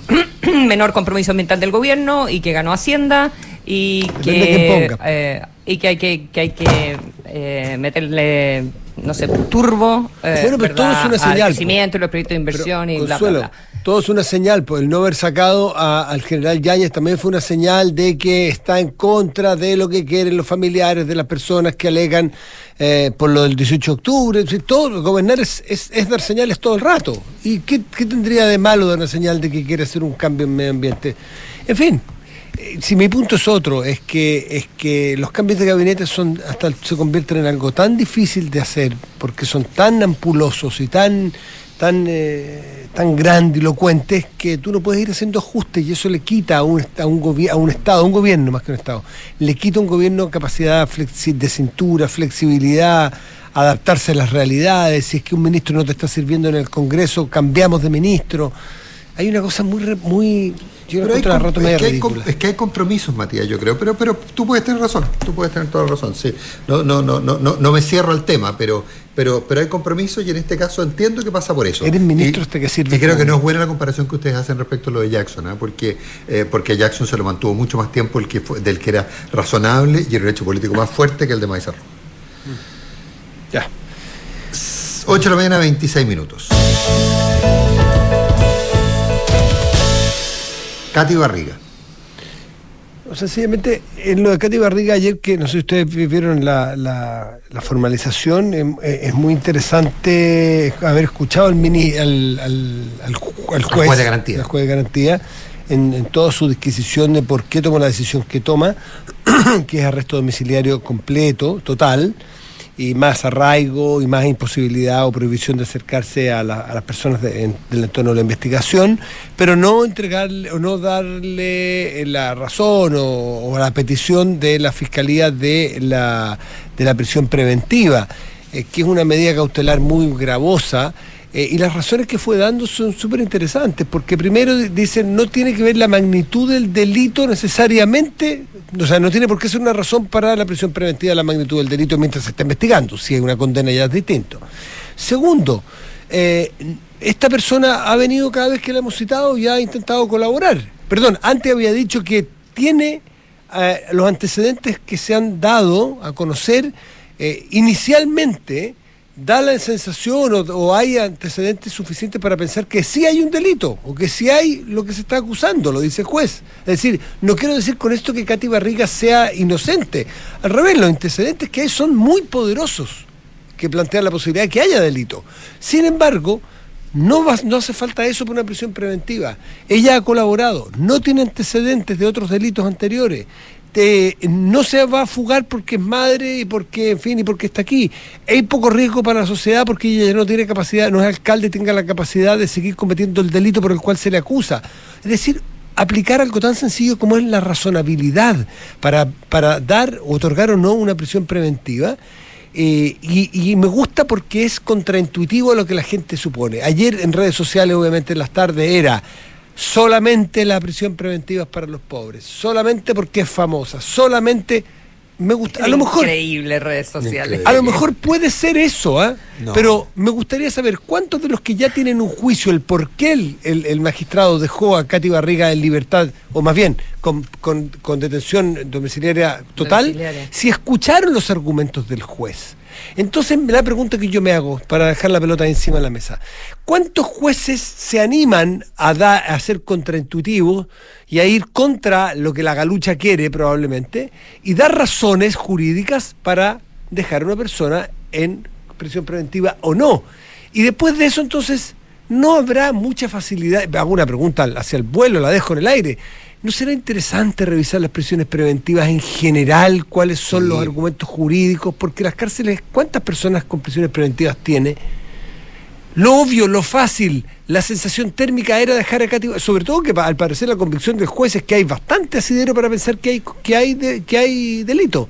[SPEAKER 4] menor compromiso ambiental del gobierno y que ganó Hacienda y que eh, y que hay que, que hay que eh, meterle no sé turbo eh,
[SPEAKER 3] Bueno, pero todo es una
[SPEAKER 4] al
[SPEAKER 3] señal,
[SPEAKER 4] crecimiento y los proyectos de inversión
[SPEAKER 3] Pero,
[SPEAKER 4] y bla, bla,
[SPEAKER 3] Consuelo,
[SPEAKER 4] bla.
[SPEAKER 3] todo es una señal, pues el no haber sacado a- al general Yáñez también fue una señal de que está en contra de lo que quieren los familiares de las personas que alegan eh, por lo del 18 de octubre. Todo, gobernar es, es- es dar señales todo el rato. ¿Y qué, qué tendría de malo dar una señal de que quiere hacer un cambio en medio ambiente? En fin. eh, Si mi punto es otro, es que, es que los cambios de gabinete son hasta se convierten en algo tan difícil de hacer, porque son tan ampulosos y tan, tan, eh, tan grandilocuentes que tú no puedes ir haciendo ajustes y eso le quita a un, a un, a un Estado, a un gobierno más que un Estado, le quita a un gobierno capacidad de cintura, flexibilidad, adaptarse a las realidades, si es que un ministro no te está sirviendo en el Congreso, cambiamos de ministro. Hay una cosa muy, muy yo
[SPEAKER 2] Pero hay
[SPEAKER 3] rato
[SPEAKER 2] es, que hay com-
[SPEAKER 3] ridícula.
[SPEAKER 2] es que hay compromisos, Matías, yo creo, pero, pero tú puedes tener razón, tú puedes tener toda la razón, sí. No, no, no, no, no, no me cierro al tema, pero, pero, pero hay compromisos y en este caso entiendo que pasa por eso.
[SPEAKER 3] Eres ministro
[SPEAKER 2] Y-
[SPEAKER 3] hasta que sirve
[SPEAKER 2] Y creo que no es buena la comparación que ustedes hacen respecto a lo de Jackson, ¿ah? porque, eh, porque Jackson se lo mantuvo mucho más tiempo el que fue, del que era razonable y el derecho político más fuerte que el de Maizarro.
[SPEAKER 3] Ya.
[SPEAKER 2] 8 de la mañana, 26 minutos. Katy Barriga.
[SPEAKER 3] O sencillamente, en lo de Katy Barriga ayer, que no sé si ustedes vieron la, la- la formalización, em, eh, es muy interesante haber escuchado al, mini, al, al, al ju- al juez,
[SPEAKER 2] juez de garantía.
[SPEAKER 3] juez de garantía en, en toda su disquisición de por qué toma la decisión que toma, que es arresto domiciliario completo, total, y más arraigo y más imposibilidad o prohibición de acercarse a, la- a las personas del entorno de la investigación, pero no entregarle o no darle la razón o, o la petición de la Fiscalía de la, de la prisión preventiva, eh, que es una medida cautelar muy gravosa. Eh, y las razones que fue dando son súper interesantes, porque primero di- dicen no tiene que ver la magnitud del delito necesariamente, o sea, no tiene por qué ser una razón para la prisión preventiva la magnitud del delito mientras se está investigando, si hay una condena ya es distinto. Segundo, eh, esta persona ha venido cada vez que la hemos citado y ha intentado colaborar. Perdón, antes había dicho que tiene eh, los antecedentes que se han dado a conocer inicialmente da la sensación o, hay antecedentes suficientes para pensar que sí hay un delito o que sí hay lo que se está acusando, lo dice el juez. Es decir, no quiero decir con esto que Katy Barriga sea inocente. Al revés, los antecedentes que hay son muy poderosos que plantean la posibilidad de que haya delito. Sin embargo, no, no hace falta eso por una prisión preventiva. Ella ha colaborado, no tiene antecedentes de otros delitos anteriores. No se va a fugar porque es madre y porque, en fin, y porque está aquí. Hay poco riesgo para la sociedad porque ella no tiene capacidad, no es alcalde, tenga la capacidad de seguir cometiendo el delito por el cual se le acusa. Es decir, aplicar algo tan sencillo como es la razonabilidad para, para dar, otorgar o no una prisión preventiva eh, y, me gusta porque es contraintuitivo a lo que la gente supone. Ayer en redes sociales, obviamente en las tardes, era solamente la prisión preventiva es para los pobres, solamente porque es famosa, solamente me gusta, a lo mejor
[SPEAKER 4] increíble redes sociales.
[SPEAKER 3] A lo mejor puede ser eso, ¿eh? pero me gustaría saber cuántos de los que ya tienen un juicio, el por qué el, el, magistrado dejó a Katy Barriga en libertad, o más bien con, con, con detención domiciliaria total, domiciliaria. si escucharon los argumentos del juez. Entonces, la pregunta que yo me hago, para dejar la pelota encima de la mesa, ¿cuántos jueces se animan a, a ser contraintuitivos y a ir contra lo que la galucha quiere probablemente y dar razones jurídicas para dejar a una persona en prisión preventiva o no? Y después de eso, entonces, no habrá mucha facilidad. Hago una pregunta hacia el vuelo, la dejo en el aire. ¿No será interesante revisar las prisiones preventivas en general? ¿Cuáles son sí. los argumentos jurídicos? Porque las cárceles, ¿cuántas personas con prisiones preventivas tiene? Lo obvio, lo fácil, la sensación térmica era dejar acá, sobre todo que al parecer la convicción del juez es que hay bastante asidero para pensar que hay, que hay, de, que hay delito.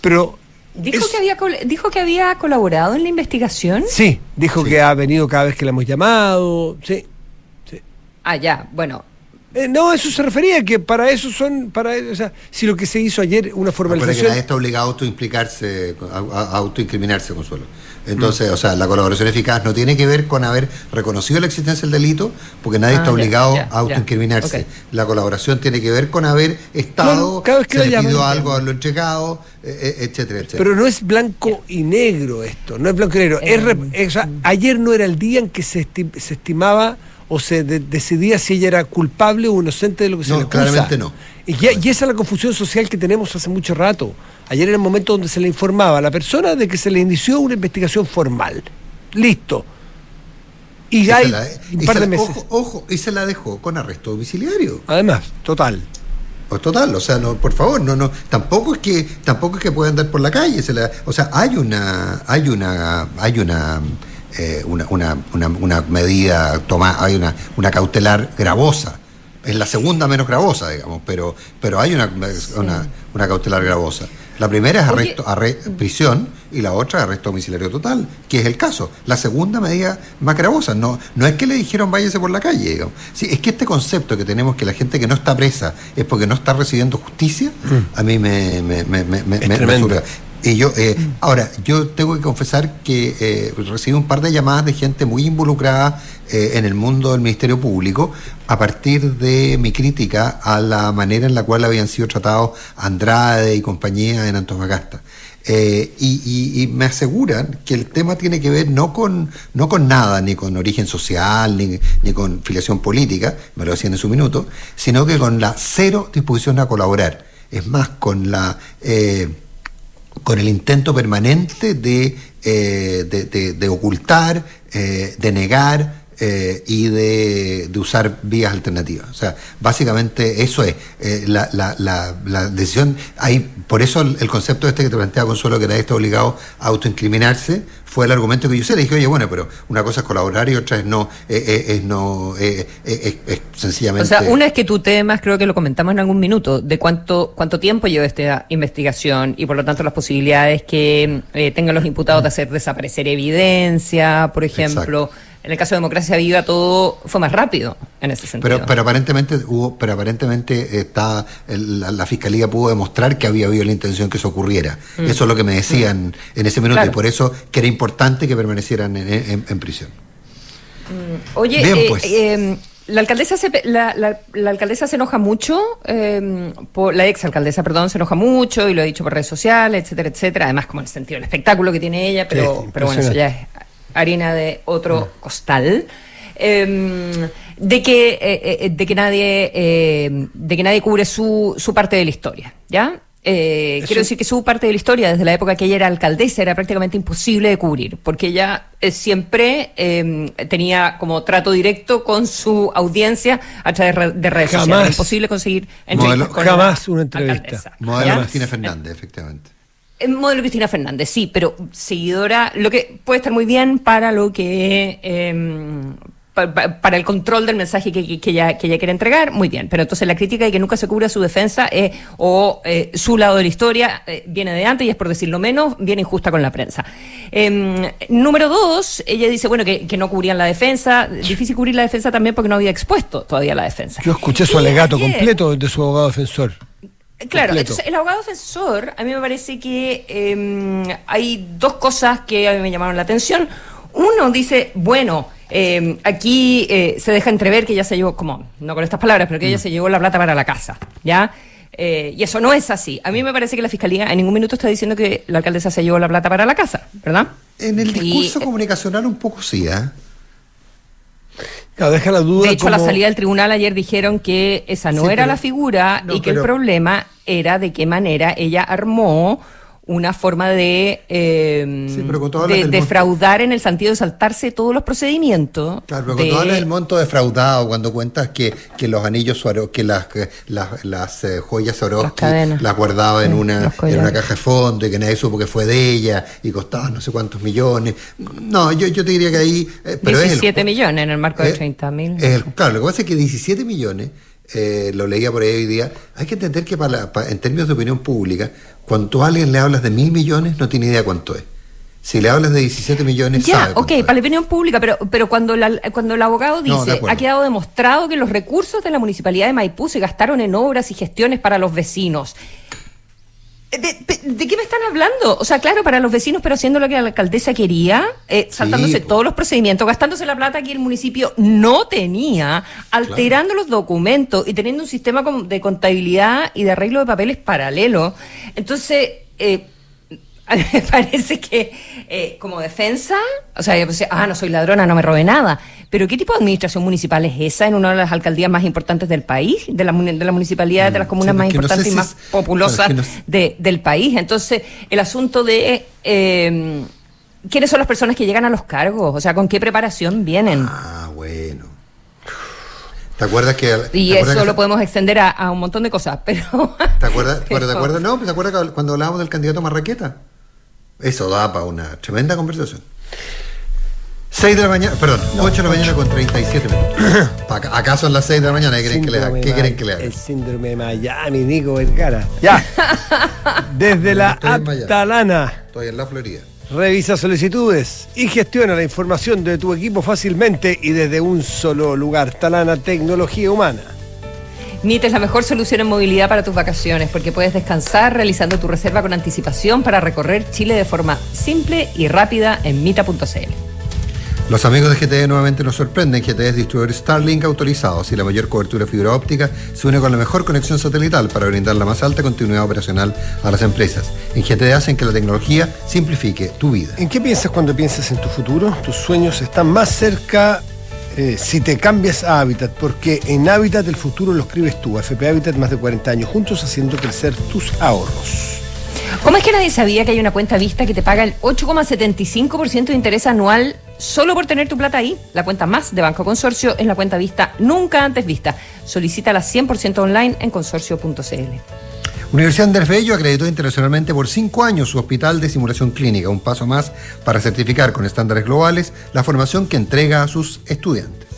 [SPEAKER 3] Pero
[SPEAKER 4] ¿Dijo, es... que había, ¿Dijo que había colaborado en la investigación?
[SPEAKER 3] Sí, dijo sí. que ha venido cada vez que la hemos llamado. Sí, sí.
[SPEAKER 4] Ah, ya, bueno,
[SPEAKER 3] eh, no, eso se refería, que para eso son, para, o sea, si lo que se hizo ayer, una formalización...
[SPEAKER 2] que nadie está obligado a autoimplicarse, a, a autoincriminarse, Consuelo. Entonces, mm. o sea, la colaboración eficaz no tiene que ver con haber reconocido la existencia del delito, porque nadie ah, está obligado ya, ya, a autoincriminarse. Okay. La colaboración tiene que ver con haber estado,
[SPEAKER 3] cada vez que
[SPEAKER 2] se
[SPEAKER 3] le
[SPEAKER 2] pidió algo, haberlo entregado, eh, etcétera, etcétera.
[SPEAKER 3] Pero no es blanco y negro esto, no es blanco y negro. Eh, es, o sea, ayer no era el día en que se, esti se estimaba o se de decidía si ella era culpable o inocente de lo que se le acusa.
[SPEAKER 2] claramente no.
[SPEAKER 3] Y, ya, y, esa es la confusión social que tenemos hace mucho rato. Ayer era el momento donde se le informaba a la persona de que se le inició una investigación formal. Listo. Y, y hay un par de meses.
[SPEAKER 2] Ojo, ojo, y se la dejó con arresto domiciliario.
[SPEAKER 3] Además, total.
[SPEAKER 2] Pues total, o sea, no, por favor, no, no, tampoco es que, tampoco es que pueda andar por la calle, se la, o sea, hay una, hay una, hay una eh, una, una, una, una, medida tomada, hay una, una cautelar gravosa. Es la segunda menos gravosa, digamos, pero, pero hay una, una, una cautelar gravosa. La primera es arresto, arresto, prisión y la otra es arresto domiciliario total, que es el caso. La segunda medida más gravosa. No, no es que le dijeron váyase por la calle. Digamos. Sí, es que este concepto que tenemos que la gente que no está presa es porque no está recibiendo justicia, mm. a mí me, me, me, me, me, me y yo, eh, ahora, yo tengo que confesar que eh, recibí un par de llamadas de gente muy involucrada eh, en el mundo del Ministerio Público a partir de mi crítica a la manera en la cual habían sido tratados Andrade y compañía en Antofagasta. Eh, y, y, y, me aseguran que el tema tiene que ver no con, no con nada, ni con origen social, ni, ni con filiación política, me lo decían en su minuto, sino que con la cero disposición a colaborar. Es más, con la... Eh, con el intento permanente de, eh, de, ocultar, eh, de negar eh, y de, de, usar vías alternativas. O sea, básicamente eso es eh, la, la, la, la, decisión. Hay, por eso el, el, concepto este que te plantea Consuelo, que nadie está obligado a autoincriminarse, fue el argumento que yo usé. Le dije, oye, bueno, pero una cosa es colaborar y otra es no, eh, es no, es, sencillamente.
[SPEAKER 4] O sea, una es que tú temas, creo que lo comentamos en algún minuto, de cuánto, cuánto tiempo lleva esta investigación y por lo tanto las posibilidades que tengan los imputados de hacer desaparecer evidencia, por ejemplo. Exacto en el caso de Democracia Viva todo fue más rápido en ese sentido.
[SPEAKER 2] Pero, pero aparentemente hubo, pero aparentemente está el, la, la, fiscalía pudo demostrar que había habido la intención que eso ocurriera. Mm. Eso es lo que me decían mm. en ese minuto claro. y por eso que era importante que permanecieran en, en, en prisión.
[SPEAKER 4] Mm. Oye, Bien, pues. eh, eh, la alcaldesa se, la, la, la alcaldesa se enoja mucho, eh, por, la ex alcaldesa, perdón, se enoja mucho y lo ha dicho por redes sociales, etcétera, etcétera. Además, como en el sentido del espectáculo que tiene ella, pero,
[SPEAKER 3] Sí,
[SPEAKER 4] pero bueno, eso ya es harina de otro costal. Eh, de que eh, eh, de que nadie eh, de que nadie cubre su, su parte de la historia, ¿ya? Eh, quiero decir que su parte de la historia, desde la época que ella era alcaldesa, era prácticamente imposible de cubrir, porque ella eh, siempre eh, tenía como trato directo con su audiencia a través de re- de redes
[SPEAKER 3] Jamás.
[SPEAKER 4] sociales. Imposible conseguir entrevistas
[SPEAKER 2] Modelo-
[SPEAKER 4] con
[SPEAKER 3] jamás una entrevista.
[SPEAKER 4] alcaldesa,
[SPEAKER 2] Modelo
[SPEAKER 4] ¿ya?
[SPEAKER 2] Cristina Fernández, efectivamente.
[SPEAKER 4] El modelo Cristina Fernández, sí, pero seguidora, lo que puede estar muy bien para lo que eh, pa- para el control del mensaje que, que, que ella, que ella quiere entregar, muy bien. Pero entonces la crítica de que nunca se cubra su defensa eh, o eh, su lado de la historia eh, viene de antes y es por decirlo menos, bien injusta con la prensa. Em, número dos, ella dice, bueno, que, que no cubrían la defensa, difícil cubrir la defensa también porque no había expuesto todavía la defensa.
[SPEAKER 3] Yo escuché su alegato completo de su abogado defensor.
[SPEAKER 4] Claro,
[SPEAKER 3] completo.
[SPEAKER 4] entonces el abogado defensor, a mí me parece que eh, hay dos cosas que a mí me llamaron la atención. Uno dice, bueno, eh, aquí eh, se deja entrever que ella se llevó, como, no con estas palabras, pero que
[SPEAKER 3] Mm.
[SPEAKER 4] ella se llevó la plata para la casa, ¿ya? Eh, y eso no es así. A mí me parece que la fiscalía en ningún minuto está diciendo que la alcaldesa se llevó la plata para la casa, ¿verdad?
[SPEAKER 2] En el discurso
[SPEAKER 4] eh,
[SPEAKER 2] comunicacional un poco sí, ¿eh?
[SPEAKER 3] Claro, deja la duda.
[SPEAKER 4] De hecho, a la salida del tribunal ayer dijeron que esa no
[SPEAKER 2] Sí,
[SPEAKER 4] era
[SPEAKER 2] pero-
[SPEAKER 4] la figura
[SPEAKER 2] no,
[SPEAKER 4] y que
[SPEAKER 2] pero-
[SPEAKER 4] el problema era de qué manera ella armó una forma de, eh,
[SPEAKER 2] Sí, con todo
[SPEAKER 4] de defraudar en el sentido de saltarse todos los procedimientos.
[SPEAKER 2] Claro, pero
[SPEAKER 4] de-
[SPEAKER 2] cuando hablas del monto defraudado, cuando cuentas que, que los anillos Swarovski, que las, que las, las eh, joyas Swarovski
[SPEAKER 4] Las
[SPEAKER 2] las guardaba en
[SPEAKER 4] Sí,
[SPEAKER 2] una
[SPEAKER 4] los
[SPEAKER 2] en una caja de fondo y que nadie supo que fue de ella y costaba no sé cuántos millones. No, yo, yo te diría que ahí... eh, pero es el
[SPEAKER 4] 17 millones en el marco de
[SPEAKER 2] eh,
[SPEAKER 4] 30 mil.
[SPEAKER 2] el- claro, lo que pasa es que 17 millones, eh, lo leía por ahí hoy día, hay que entender que para la- pa- en términos de opinión pública, cuando a alguien le hablas de mil millones, no tiene idea cuánto es. Si le hablas de 17 millones,
[SPEAKER 4] Ya,
[SPEAKER 2] sabe
[SPEAKER 4] ok,
[SPEAKER 2] es.
[SPEAKER 4] para la opinión pública, pero, pero cuando, la- cuando el abogado
[SPEAKER 2] No,
[SPEAKER 4] dice,
[SPEAKER 2] acuerdo.
[SPEAKER 4] ha quedado demostrado que los recursos de la municipalidad de Maipú se gastaron en obras y gestiones para los vecinos. ¿De, de- de qué me están hablando? O sea, claro, para los vecinos, pero haciendo lo que la alcaldesa quería, eh, saltándose todos los procedimientos, gastándose la plata que el municipio no tenía, alterando los documentos y teniendo un sistema de contabilidad y de arreglo de papeles paralelo. Entonces, eh, me parece que eh, como defensa, o sea, yo pensé, ah, no soy ladrona, no me robé nada. Pero ¿qué tipo de administración municipal es esa en una de las alcaldías más importantes del país, de la, de la municipalidad, de las comunas
[SPEAKER 2] Mm, sí,
[SPEAKER 4] más
[SPEAKER 2] no
[SPEAKER 4] importantes y más populosas
[SPEAKER 2] es no
[SPEAKER 4] de- del país? Entonces, el asunto de... eh, ¿Quiénes son las personas que llegan a los cargos? O sea, ¿con qué preparación vienen?
[SPEAKER 2] Ah, bueno. ¿Te acuerdas que...
[SPEAKER 4] y
[SPEAKER 2] acuerdas
[SPEAKER 4] eso
[SPEAKER 2] que-
[SPEAKER 4] lo podemos extender a, a un montón de cosas, pero...
[SPEAKER 2] ¿Te acuerdas? pero ¿Te acuerdas? No, ¿te acuerdas cuando hablábamos del candidato Marraqueta? Eso da para una tremenda conversación. 6 de la mañana, perdón, 8 de la mañana con 37 minutos. Acá son las 6 de la mañana, ¿qué quieren que le haga?
[SPEAKER 3] El síndrome de Miami, Nico Vergara. Ya. Desde la
[SPEAKER 2] Estoy.
[SPEAKER 3] Aptalana.
[SPEAKER 2] Estoy en la Florida.
[SPEAKER 3] Revisa solicitudes y gestiona la información de tu equipo fácilmente y desde un solo lugar. Talana Tecnología Humana.
[SPEAKER 4] MIT es la mejor solución en movilidad para tus vacaciones porque puedes descansar realizando tu reserva con anticipación para recorrer Chile de forma simple y rápida en mita.cl.
[SPEAKER 2] Los amigos de GTE nuevamente nos sorprenden. GTE es distribuidor Starlink autorizado. Así la mayor cobertura de fibra óptica se une con la mejor conexión satelital para brindar la más alta continuidad operacional a las empresas. En GTE hacen que la tecnología simplifique tu vida.
[SPEAKER 3] ¿En qué piensas cuando piensas en tu futuro? Tus sueños están más cerca eh, si te cambias a Habitat, porque en Habitat el futuro lo escribes tú. FP Habitat, más de 40 años juntos haciendo crecer tus ahorros.
[SPEAKER 4] ¿Cómo es que nadie sabía que hay una cuenta vista que te paga el 8,75% de interés anual solo por tener tu plata ahí? La cuenta más de Banco Consorcio es la cuenta vista nunca antes vista. Solicítala 100% online en consorcio.cl.
[SPEAKER 2] Universidad Andrés Bello acreditó internacionalmente por cinco años su hospital de simulación clínica, un paso más para certificar con estándares globales la formación que entrega a sus estudiantes.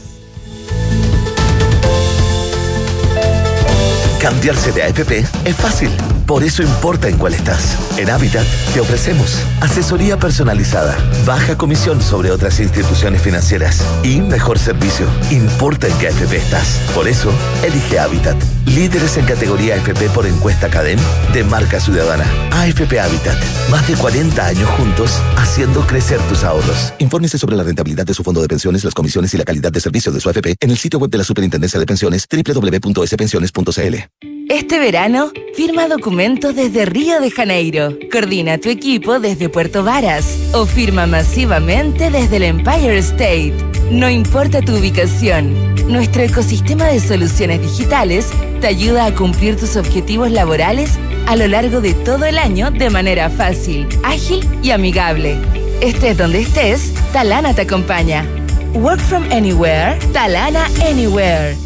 [SPEAKER 5] Cambiarse de AFP es fácil. Por eso importa en cuál estás. En Habitat te ofrecemos asesoría personalizada, baja comisión sobre otras instituciones financieras y mejor servicio. Importa en qué AFP estás. Por eso, elige Habitat. Líderes en categoría AFP por encuesta Cadem de marca ciudadana. AFP Habitat. Más de 40 años juntos haciendo crecer tus ahorros. Infórmese sobre la rentabilidad de su fondo de pensiones, las comisiones y la calidad de servicio de su AFP en el sitio web de la Superintendencia de Pensiones www.spensiones.cl.
[SPEAKER 6] Este verano, firma documentos desde Río de Janeiro. Coordina tu equipo desde Puerto Varas o firma masivamente desde el Empire State. No importa tu ubicación, nuestro ecosistema de soluciones digitales te ayuda a cumplir tus objetivos laborales a lo largo de todo el año de manera fácil, ágil y amigable. Estés donde estés, Talana te acompaña. Work from anywhere, Talana Anywhere.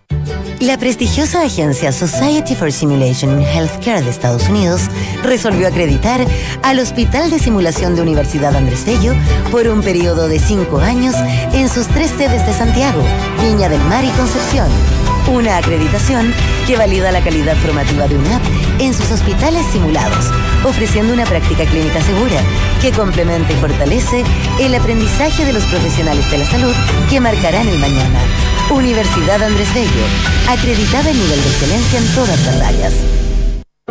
[SPEAKER 7] La prestigiosa agencia Society for Simulation in Healthcare de Estados Unidos resolvió acreditar al Hospital de Simulación de Universidad Andrés Bello por un periodo de cinco años en sus tres sedes de Santiago, Viña del Mar y Concepción. Una acreditación que valida la calidad formativa de UNAP en sus hospitales simulados, ofreciendo una práctica clínica segura que complementa y fortalece el aprendizaje de los profesionales de la salud que marcarán el mañana. Universidad Andrés Bello, acreditada en nivel de excelencia en todas las áreas.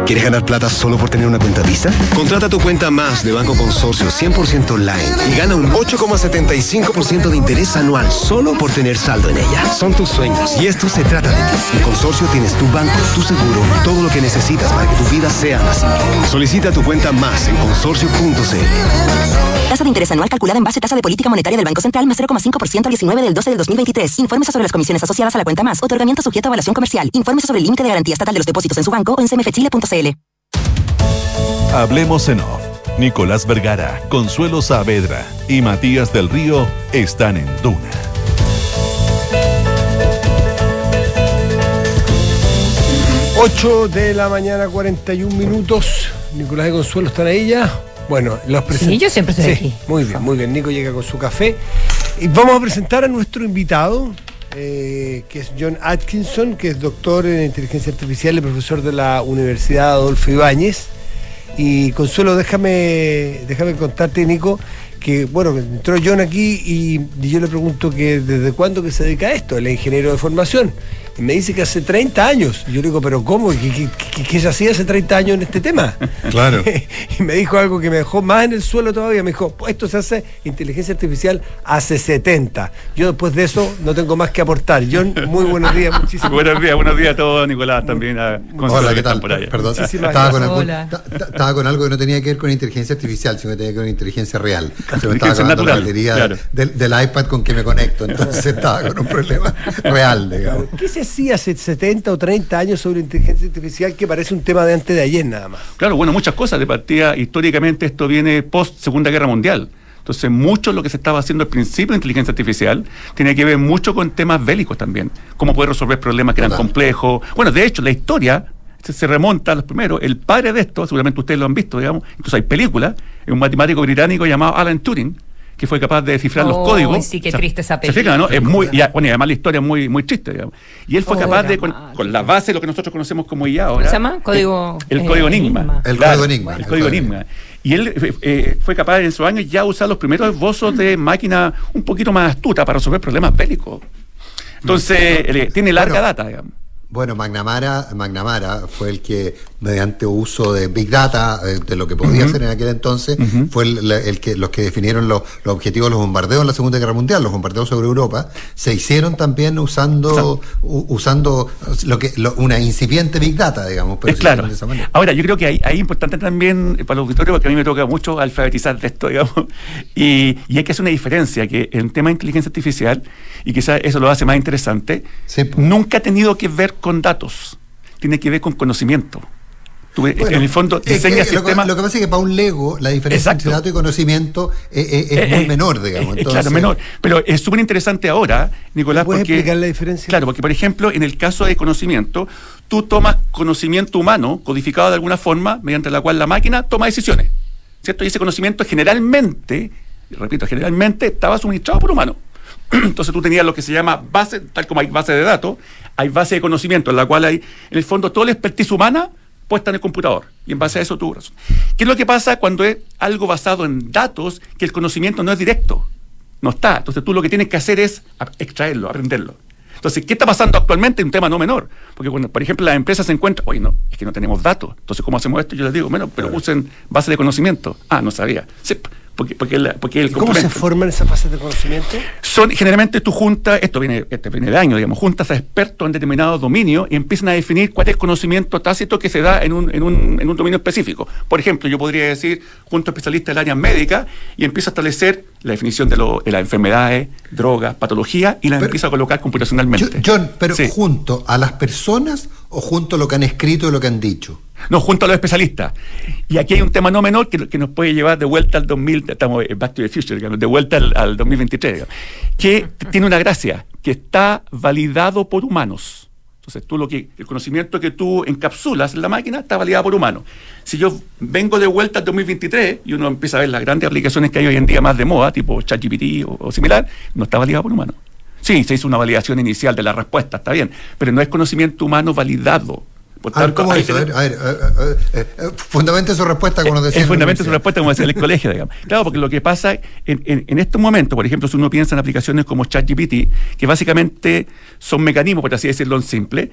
[SPEAKER 8] ¿Quieres ganar plata solo por tener una cuenta Visa? Contrata tu cuenta más de Banco Consorcio 100% online y gana un 8,75% de interés anual solo por tener saldo en ella. Son tus sueños y esto se trata de ti. En Consorcio tienes tu banco, tu seguro, todo lo que necesitas para que tu vida sea más simple. Solicita tu cuenta más en consorcio.cl.
[SPEAKER 7] Tasa de interés anual calculada en base a tasa de política monetaria del Banco Central más 0,5% al 19 del 12 del 2023. Informes sobre las comisiones asociadas a la cuenta más. Otorgamiento sujeto a evaluación comercial. Informes sobre el límite de garantía estatal de los depósitos en su banco o en cmfchile.cl.
[SPEAKER 1] Hablemos en off. Nicolás Vergara, Consuelo Saavedra y Matías del Río están en Duna.
[SPEAKER 3] Ocho de la mañana, 41 minutos. Nicolás y Consuelo están ahí ya. Bueno, los
[SPEAKER 4] Sí, yo siempre estoy aquí.
[SPEAKER 3] Muy bien, muy bien. Nico llega con su café. Y vamos a presentar a nuestro invitado, eh, que es John Atkinson, que es doctor en inteligencia artificial y profesor de la Universidad Adolfo Ibáñez. Y Consuelo, déjame, déjame contarte, Nico, que bueno, entró John aquí y, y yo le pregunto que desde cuándo que se dedica a esto, es ingeniero de formación. Y me dice que hace 30 años. Y yo le digo, pero ¿cómo? ¿Qué, qué, qué- qué se hacía hace 30 años en este tema?
[SPEAKER 2] Claro.
[SPEAKER 3] y me dijo algo que me dejó más en el suelo todavía. Me dijo, esto se hace inteligencia artificial hace 70. Yo después de eso no tengo más que aportar. John, muy buenos días, muchísimas
[SPEAKER 9] Buenos días, buenos días a todos, Nicolás, también a
[SPEAKER 2] Hola, ¿qué tal?
[SPEAKER 9] por allá.
[SPEAKER 2] Perdón, estaba con, algún- estaba con algo que no tenía que ver con inteligencia artificial, sino que tenía que ver con inteligencia real. Se me estaba acabando la batería
[SPEAKER 9] claro.
[SPEAKER 2] del, del iPad con que me conecto, entonces estaba con un problema real, digamos.
[SPEAKER 3] ¿Qué se hacía hace 70 o 30 años sobre inteligencia artificial que parece un tema de antes de ayer nada más?
[SPEAKER 9] Claro, bueno, muchas cosas. De partida, históricamente, esto viene post Segunda Guerra Mundial. Entonces, mucho de lo que se estaba haciendo al principio de inteligencia artificial tiene que ver mucho con temas bélicos también. Cómo poder resolver problemas que eran complejos. Bueno, de hecho, la historia se, se remonta a los primeros. El padre de esto, seguramente ustedes lo han visto, digamos, incluso hay películas, es un matemático británico llamado Alan Turing, que fue capaz de descifrar los códigos.
[SPEAKER 4] sí, qué
[SPEAKER 9] Se-
[SPEAKER 4] triste esa
[SPEAKER 9] ¿Se fijan, no? Es
[SPEAKER 3] película.
[SPEAKER 9] muy, y, bueno, y además la historia es muy, muy triste, digamos. Y él fue
[SPEAKER 4] Oh,
[SPEAKER 9] capaz de, con, la base de lo que nosotros conocemos como IA ahora.
[SPEAKER 4] ¿Cómo se llama? Código,
[SPEAKER 9] El
[SPEAKER 4] eh,
[SPEAKER 9] código Enigma.
[SPEAKER 4] Enigma.
[SPEAKER 2] El
[SPEAKER 9] Claro,
[SPEAKER 2] código Enigma.
[SPEAKER 9] El código Enigma. Y él eh, eh, fue capaz en sus años ya usar los primeros esbozos de máquina un poquito más astuta para resolver problemas bélicos. Entonces, eh, tiene larga
[SPEAKER 2] Bueno.
[SPEAKER 9] data, digamos.
[SPEAKER 2] Bueno, McNamara, McNamara fue el que, mediante uso de Big Data, eh, de lo que podía hacer en aquel entonces, fue el, que los que definieron los, los objetivos de los bombardeos en la Segunda Guerra Mundial, los bombardeos sobre Europa, se hicieron también usando u- usando lo que lo- una incipiente Big Data, digamos. pero
[SPEAKER 9] Es
[SPEAKER 2] se
[SPEAKER 9] claro.
[SPEAKER 2] de esa.
[SPEAKER 9] Ahora, yo creo que ahí es importante también eh, para los auditores, porque a mí me toca mucho alfabetizar de esto, digamos, y, y hay que hacer una diferencia, que el tema de inteligencia artificial, y quizás eso lo hace más interesante, nunca ha tenido que ver con datos, tiene que ver con conocimiento. Tú,
[SPEAKER 2] Bueno,
[SPEAKER 9] en el fondo,
[SPEAKER 2] que
[SPEAKER 9] diseñas
[SPEAKER 2] lo, que,
[SPEAKER 9] sistemas...
[SPEAKER 2] lo que pasa es que para un Lego la diferencia entre dato y conocimiento es
[SPEAKER 9] Eh,
[SPEAKER 2] muy
[SPEAKER 9] eh,
[SPEAKER 2] menor, digamos.
[SPEAKER 9] eh,
[SPEAKER 2] Entonces,
[SPEAKER 9] claro, menor. Pero es súper interesante ahora, Nicolás,
[SPEAKER 3] ¿Puedes
[SPEAKER 9] porque...
[SPEAKER 3] explicar la diferencia?
[SPEAKER 9] Claro, porque por ejemplo, en el caso de conocimiento, tú tomas conocimiento humano, codificado de alguna forma, mediante la cual la máquina toma decisiones. ¿Cierto? Y ese conocimiento generalmente, repito, generalmente estaba suministrado por humanos. Entonces tú tenías lo que se llama base, tal como hay base de datos, hay base de conocimiento, en la cual hay, en el fondo, toda la expertise humana puesta en el computador. Y en base a eso tú razón. ¿Qué es lo que pasa cuando es algo basado en datos que el conocimiento no es directo? No está. Entonces tú lo que tienes que hacer es extraerlo, aprenderlo. Entonces, ¿qué está pasando actualmente? Un tema no menor. Porque cuando, por ejemplo, las empresas se encuentran, oye, no, es que no tenemos datos. Entonces, ¿cómo hacemos esto? Yo les digo, bueno, pero usen base de conocimiento. Ah, no sabía. Sí, porque, porque, la- porque el
[SPEAKER 3] ¿Y ¿Cómo se forman esas fases de conocimiento?
[SPEAKER 9] son generalmente tú juntas, esto viene, esto viene de años, digamos, juntas a expertos en determinado dominio y empiezan a definir cuál es el conocimiento tácito que se da en un, en un, en un dominio específico. Por ejemplo, yo podría decir, junto a especialistas del área médica, y empiezo a establecer la definición de, lo- de las enfermedades, drogas, patologías, y las empiezo a colocar computacionalmente.
[SPEAKER 2] John, pero
[SPEAKER 9] Sí.
[SPEAKER 2] junto a las personas o junto a lo que han escrito y lo que han dicho.
[SPEAKER 9] No, junto a los especialistas. Y aquí hay un tema no menor que, que nos puede llevar de vuelta al 2000, estamos en Back to the Future, digamos, de vuelta al, al 2023, digamos, que tiene una gracia, que está validado por humanos. Entonces, tú lo que, el conocimiento que tú encapsulas en la máquina está validado por humanos. Si yo vengo de vuelta al 2023 y uno empieza a ver las grandes aplicaciones que hay hoy en día más de moda, tipo ChatGPT o, o similar, no está validado por humanos. Sí, se hizo una validación inicial de la respuesta, está bien, pero no es conocimiento humano validado. Por
[SPEAKER 2] A ver,
[SPEAKER 9] tanto,
[SPEAKER 2] ¿cómo es? A
[SPEAKER 9] que-
[SPEAKER 2] ver, a ver, eh, eh, fundamente su respuesta como nos decía.
[SPEAKER 9] el
[SPEAKER 2] en la
[SPEAKER 9] fundamento de su respuesta, como decía en el colegio, digamos. Claro, porque lo que pasa en, en, en estos momentos, por ejemplo, si uno piensa en aplicaciones como ChatGPT, que básicamente son mecanismos, por así decirlo en simple,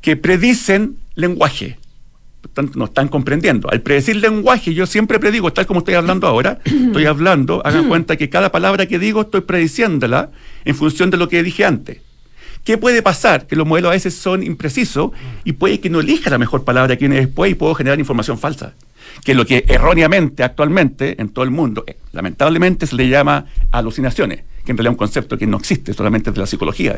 [SPEAKER 9] que predicen lenguaje. Por tanto, no están comprendiendo. Al predecir lenguaje, yo siempre predigo, tal como estoy hablando ahora, estoy hablando, hagan cuenta que cada palabra que digo estoy prediciéndola en función de lo que dije antes. ¿Qué puede pasar? Que los modelos a veces son imprecisos y puede que no elija la mejor palabra que viene después y puedo generar información falsa. Que es lo que erróneamente actualmente en todo el mundo, eh, lamentablemente se le llama alucinaciones, que en realidad es un concepto que no existe, solamente es de la psicología.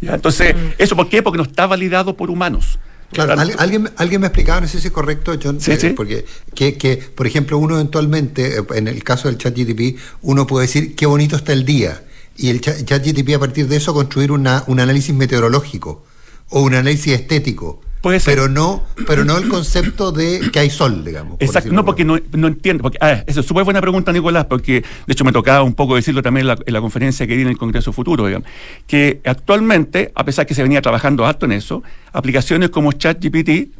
[SPEAKER 9] ¿Ya? Entonces, ¿eso por qué? Porque no está validado por humanos.
[SPEAKER 2] Claro, al- alguien, alguien me explicaba, no sé si es correcto, John,
[SPEAKER 9] Sí,
[SPEAKER 2] eh,
[SPEAKER 9] sí.
[SPEAKER 2] porque que, que, por ejemplo, uno eventualmente, eh, en el caso del chat GTP, uno puede decir qué bonito está el día, y el chat, chat GTP a partir de eso construir una, un análisis meteorológico o un análisis estético. Pero no, pero no el concepto de que hay sol, digamos.
[SPEAKER 9] Exacto, no, porque no, no entiendo. Porque, ah, eso es súper buena pregunta, Nicolás, porque de hecho me tocaba un poco decirlo también en la, en la conferencia que di en el Congreso Futuro, digamos, que actualmente, a pesar que se venía trabajando harto en eso, aplicaciones como ChatGPT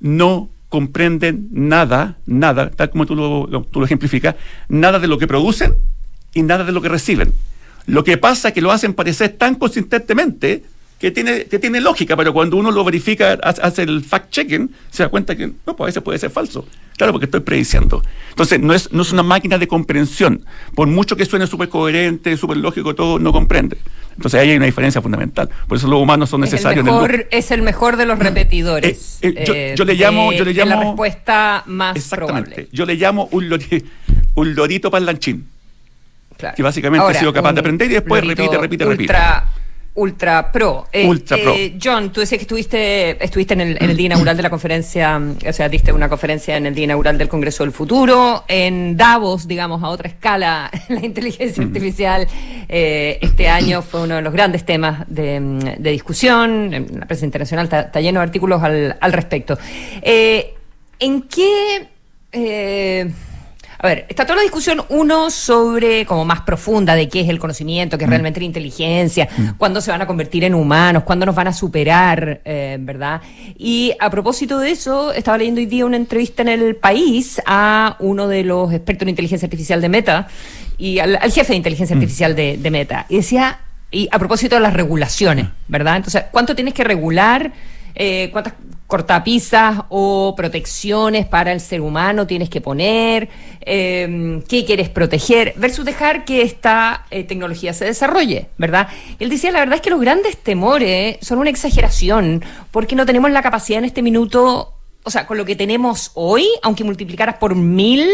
[SPEAKER 9] no comprenden nada, nada, tal como tú lo, tú lo ejemplificas, nada de lo que producen y nada de lo que reciben. Lo que pasa es que lo hacen parecer tan consistentemente que tiene, que tiene lógica, pero cuando uno lo verifica, hace, el fact-checking, se da cuenta que no, pues a veces puede ser falso. Claro, porque estoy prediciendo. Entonces, no es, no es una máquina de comprensión. Por mucho que suene súper coherente, súper lógico, todo no comprende. Entonces, ahí hay una diferencia fundamental. Por eso los humanos son
[SPEAKER 4] Es el,
[SPEAKER 9] necesarios en el
[SPEAKER 4] mejor, es el mejor de los repetidores.
[SPEAKER 9] eh, yo-
[SPEAKER 4] eh,
[SPEAKER 9] yo le llamo-
[SPEAKER 4] de-
[SPEAKER 9] yo le
[SPEAKER 4] de la
[SPEAKER 9] llamo-
[SPEAKER 4] respuesta más
[SPEAKER 9] Exactamente.
[SPEAKER 4] probable.
[SPEAKER 9] Yo le llamo un, lori- un lorito parlanchín.
[SPEAKER 4] Claro.
[SPEAKER 9] Que básicamente
[SPEAKER 4] Ahora,
[SPEAKER 9] ha sido capaz de aprender y después repite, repite, repite.
[SPEAKER 4] ultra, Ultra pro. Eh,
[SPEAKER 9] Ultra pro.
[SPEAKER 4] eh, John, tú decías que estuviste, estuviste en, el, en el día inaugural de la conferencia, o sea, diste una conferencia en el día inaugural del Congreso del Futuro, en Davos, digamos, a otra escala, la inteligencia artificial eh, este año fue uno de los grandes temas de, de discusión, en la prensa internacional está, está lleno de artículos al, al respecto. Eh, ¿En qué... a ver, está toda la discusión, uno sobre como más profunda de qué es el conocimiento, qué es realmente la inteligencia, cuándo se van a convertir en humanos, cuándo nos van a superar, eh, ¿verdad? Y a propósito de eso, estaba leyendo hoy día una entrevista en el país a uno de los expertos en inteligencia artificial de Meta y al, al jefe de inteligencia artificial de, de Meta. Y decía, y a propósito de las regulaciones, ¿verdad? Entonces, ¿cuánto tienes que regular? eh, cuántas cortapisas o protecciones para el ser humano tienes que poner, eh, qué quieres proteger, versus dejar que esta eh, tecnología se desarrolle, ¿verdad? Él decía, la verdad es que los grandes temores son una exageración, porque no tenemos la capacidad en este minuto, o sea, con lo que tenemos hoy, aunque multiplicaras por mil,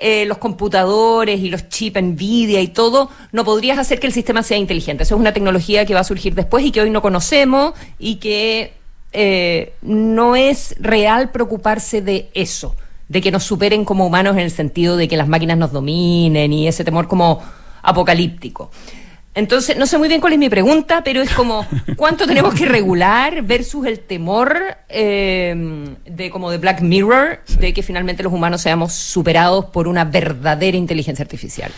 [SPEAKER 4] eh, los computadores y los chips Nvidia y todo, no podrías hacer que el sistema sea inteligente. Eso es una tecnología que va a surgir después y que hoy no conocemos y que eh, no es real preocuparse de eso, de que nos superen como humanos en el sentido de que las máquinas nos dominen y ese temor como apocalíptico. Entonces, no sé muy bien cuál es mi pregunta, pero es como, ¿cuánto tenemos que regular versus el temor eh, de como de Black Mirror, de que finalmente los humanos seamos superados por una verdadera inteligencia artificial?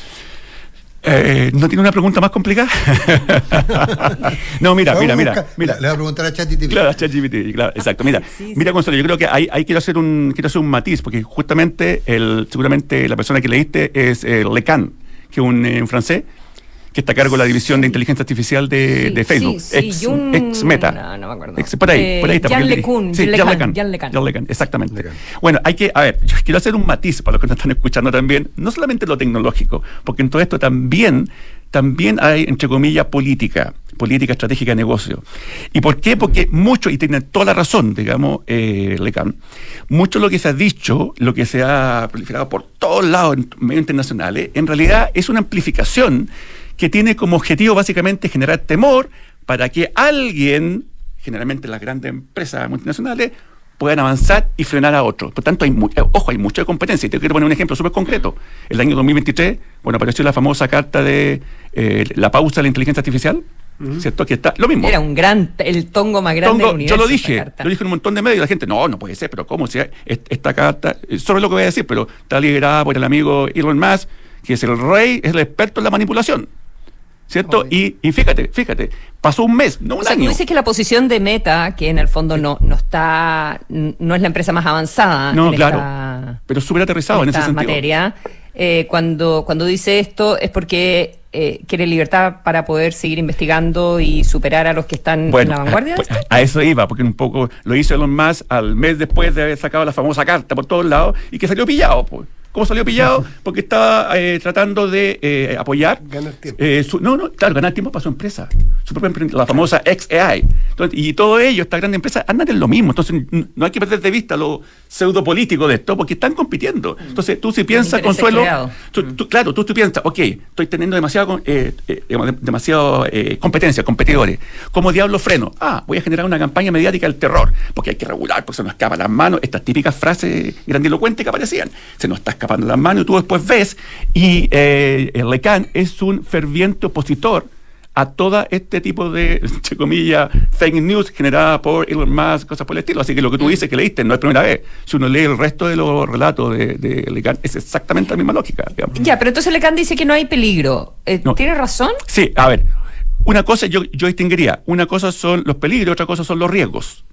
[SPEAKER 9] Eh, ¿No tiene una pregunta más complicada? no, mira, mira, mira, mira.
[SPEAKER 2] Le voy a preguntar a ChatGPT.
[SPEAKER 9] Claro, a ChatGPT, claro, exacto. Mira, mira, Consuelo, yo creo que ahí, ahí quiero hacer un quiero hacer un matiz, porque justamente el, seguramente la persona que leíste es eh, Lecan, que es un, eh, un francés, que está a cargo de la división de inteligencia artificial de,
[SPEAKER 4] Sí,
[SPEAKER 9] de Facebook,
[SPEAKER 4] sí,
[SPEAKER 9] ex, Meta.
[SPEAKER 4] no, no me acuerdo.
[SPEAKER 9] Ex- por ahí,
[SPEAKER 4] Eh,
[SPEAKER 9] por ahí está.
[SPEAKER 4] Jan LeCun,
[SPEAKER 9] sí,
[SPEAKER 4] Jan LeCun, Jan LeCun.
[SPEAKER 9] Exactamente. Bueno, hay que, a ver, yo quiero hacer un matiz para los que nos están escuchando también, no solamente lo tecnológico, porque en todo esto también, también hay, entre comillas, política, política estratégica de negocio. ¿Y por qué? Porque mucho, y tiene toda la razón, digamos, eh, Lecan, mucho lo que se ha dicho, lo que se ha proliferado por todos lados en medios internacionales, en realidad es una amplificación que tiene como objetivo básicamente generar temor para que alguien, generalmente las grandes empresas multinacionales, puedan avanzar y frenar a otros. Por tanto, hay eh, ojo, hay mucha competencia. Y te quiero poner un ejemplo súper concreto. El año 2023, bueno, apareció la famosa carta de eh, la pausa de la inteligencia artificial, ¿cierto? Que está lo mismo.
[SPEAKER 4] Era un gran, el tongo más grande
[SPEAKER 9] Tongo,
[SPEAKER 4] del
[SPEAKER 9] yo
[SPEAKER 4] universo.
[SPEAKER 9] lo
[SPEAKER 4] esta
[SPEAKER 9] dije, lo dije en un montón de medios y la gente, no, no puede ser, pero ¿cómo? Si es- esta carta, eh, solo lo que voy a decir, pero está liderada por el amigo Elon Musk, que es el rey, es el experto en la manipulación. ¿Cierto? Y, y fíjate, fíjate, pasó un mes, no un
[SPEAKER 4] O sea, tú
[SPEAKER 9] año.
[SPEAKER 4] dices que la posición de Meta, que en el fondo no, no está, no es la empresa más avanzada
[SPEAKER 9] No,
[SPEAKER 4] en
[SPEAKER 9] claro,
[SPEAKER 4] esta,
[SPEAKER 9] pero súper aterrizado en, ese sentido.
[SPEAKER 4] materia, eh, cuando, cuando dice esto es porque eh, quiere libertad para poder seguir investigando y superar a los que están en la vanguardia.
[SPEAKER 9] pues, a eso iba, porque un poco lo hizo Elon Musk al mes después de haber sacado la famosa carta por todos lados y que salió pillado. Pues. ¿Cómo salió pillado? Porque estaba eh, tratando de eh, apoyar.
[SPEAKER 3] Ganar tiempo.
[SPEAKER 9] eh, su- no, no, claro, ganar tiempo para su empresa, su propia empresa, la famosa XAI. Entonces, y todo ello, esta gran empresa, andan en lo mismo. Entonces, no hay que perder de vista lo pseudopolítico de esto, porque están compitiendo. Entonces, tú si piensas, Consuelo, tú- tú- claro, tú, tú piensas, ok, estoy teniendo demasiado, eh, eh, demasiado eh, competencia, competidores. ¿Cómo diablo freno? Ah, voy a generar una campaña mediática del terror, porque hay que regular, porque se nos escapan las manos, estas típicas frases grandilocuentes que aparecían. Se nos está escapando las manos tú después ves, y eh, el Lecan es un ferviente opositor a todo este tipo de, entre comillas, fake news generada por Elon Musk, cosas por el estilo. Así que lo que tú dices que leíste no es primera vez. Si uno lee el resto de los relatos de, de Lecan, es exactamente la misma lógica. digamos.
[SPEAKER 4] ya, pero entonces Lecan dice que no hay peligro. Eh,
[SPEAKER 9] No.
[SPEAKER 4] ¿Tiene razón?
[SPEAKER 9] Sí, a ver, una cosa yo, yo distinguiría, una cosa son los peligros, otra cosa son los riesgos.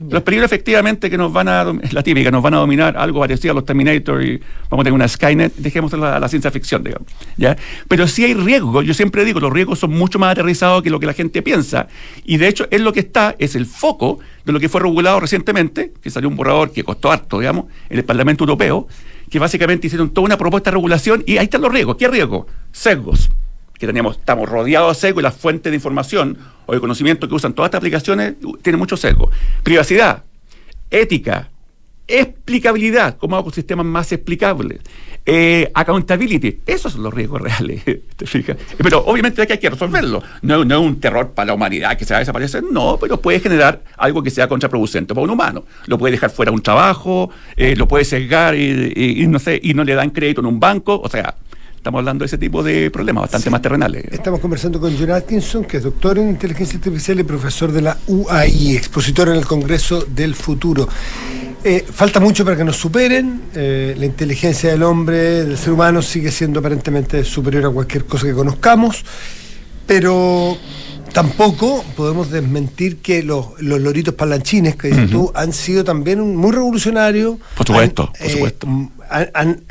[SPEAKER 9] Los peligros efectivamente que nos van a, es la típica, nos van a dominar algo parecido a los Terminator y vamos a tener una Skynet, dejemos la, la ciencia ficción, digamos. ¿ya? Pero sí hay riesgos, yo siempre digo, los riesgos son mucho más aterrizados que lo que la gente piensa y de hecho es lo que está, es el foco de lo que fue regulado recientemente, que salió un borrador que costó harto, digamos, en el Parlamento Europeo, que básicamente hicieron toda una propuesta de regulación y ahí están los riesgos. ¿Qué riesgos? Sesgos que tenemos, estamos rodeados de sesgo y las fuentes de información o de conocimiento que usan todas estas aplicaciones tienen mucho sesgo. Privacidad, ética, explicabilidad, cómo hago sistemas más explicables, eh, accountability, esos son los riesgos reales, ¿te fijas? Pero obviamente hay que resolverlo. No, no es un terror para la humanidad que se va a desaparecer, no, pero puede generar algo que sea contraproducente para un humano. Lo puede dejar fuera un trabajo, eh, lo puede sesgar y no sé, y no le dan crédito en un banco, o sea, estamos hablando de ese tipo de problemas bastante más terrenales.
[SPEAKER 3] Estamos conversando con John Atkinson, que es doctor en inteligencia artificial y profesor de la UAI, expositor en el Congreso del Futuro. Eh, falta mucho para que nos superen. eh, la inteligencia del hombre, del ser humano, sigue siendo aparentemente superior a cualquier cosa que conozcamos, pero tampoco podemos desmentir que los, los loritos palanchines que dices tú han sido también un- muy revolucionarios.
[SPEAKER 9] Por supuesto,
[SPEAKER 3] Han,
[SPEAKER 9] por supuesto.
[SPEAKER 3] han- han-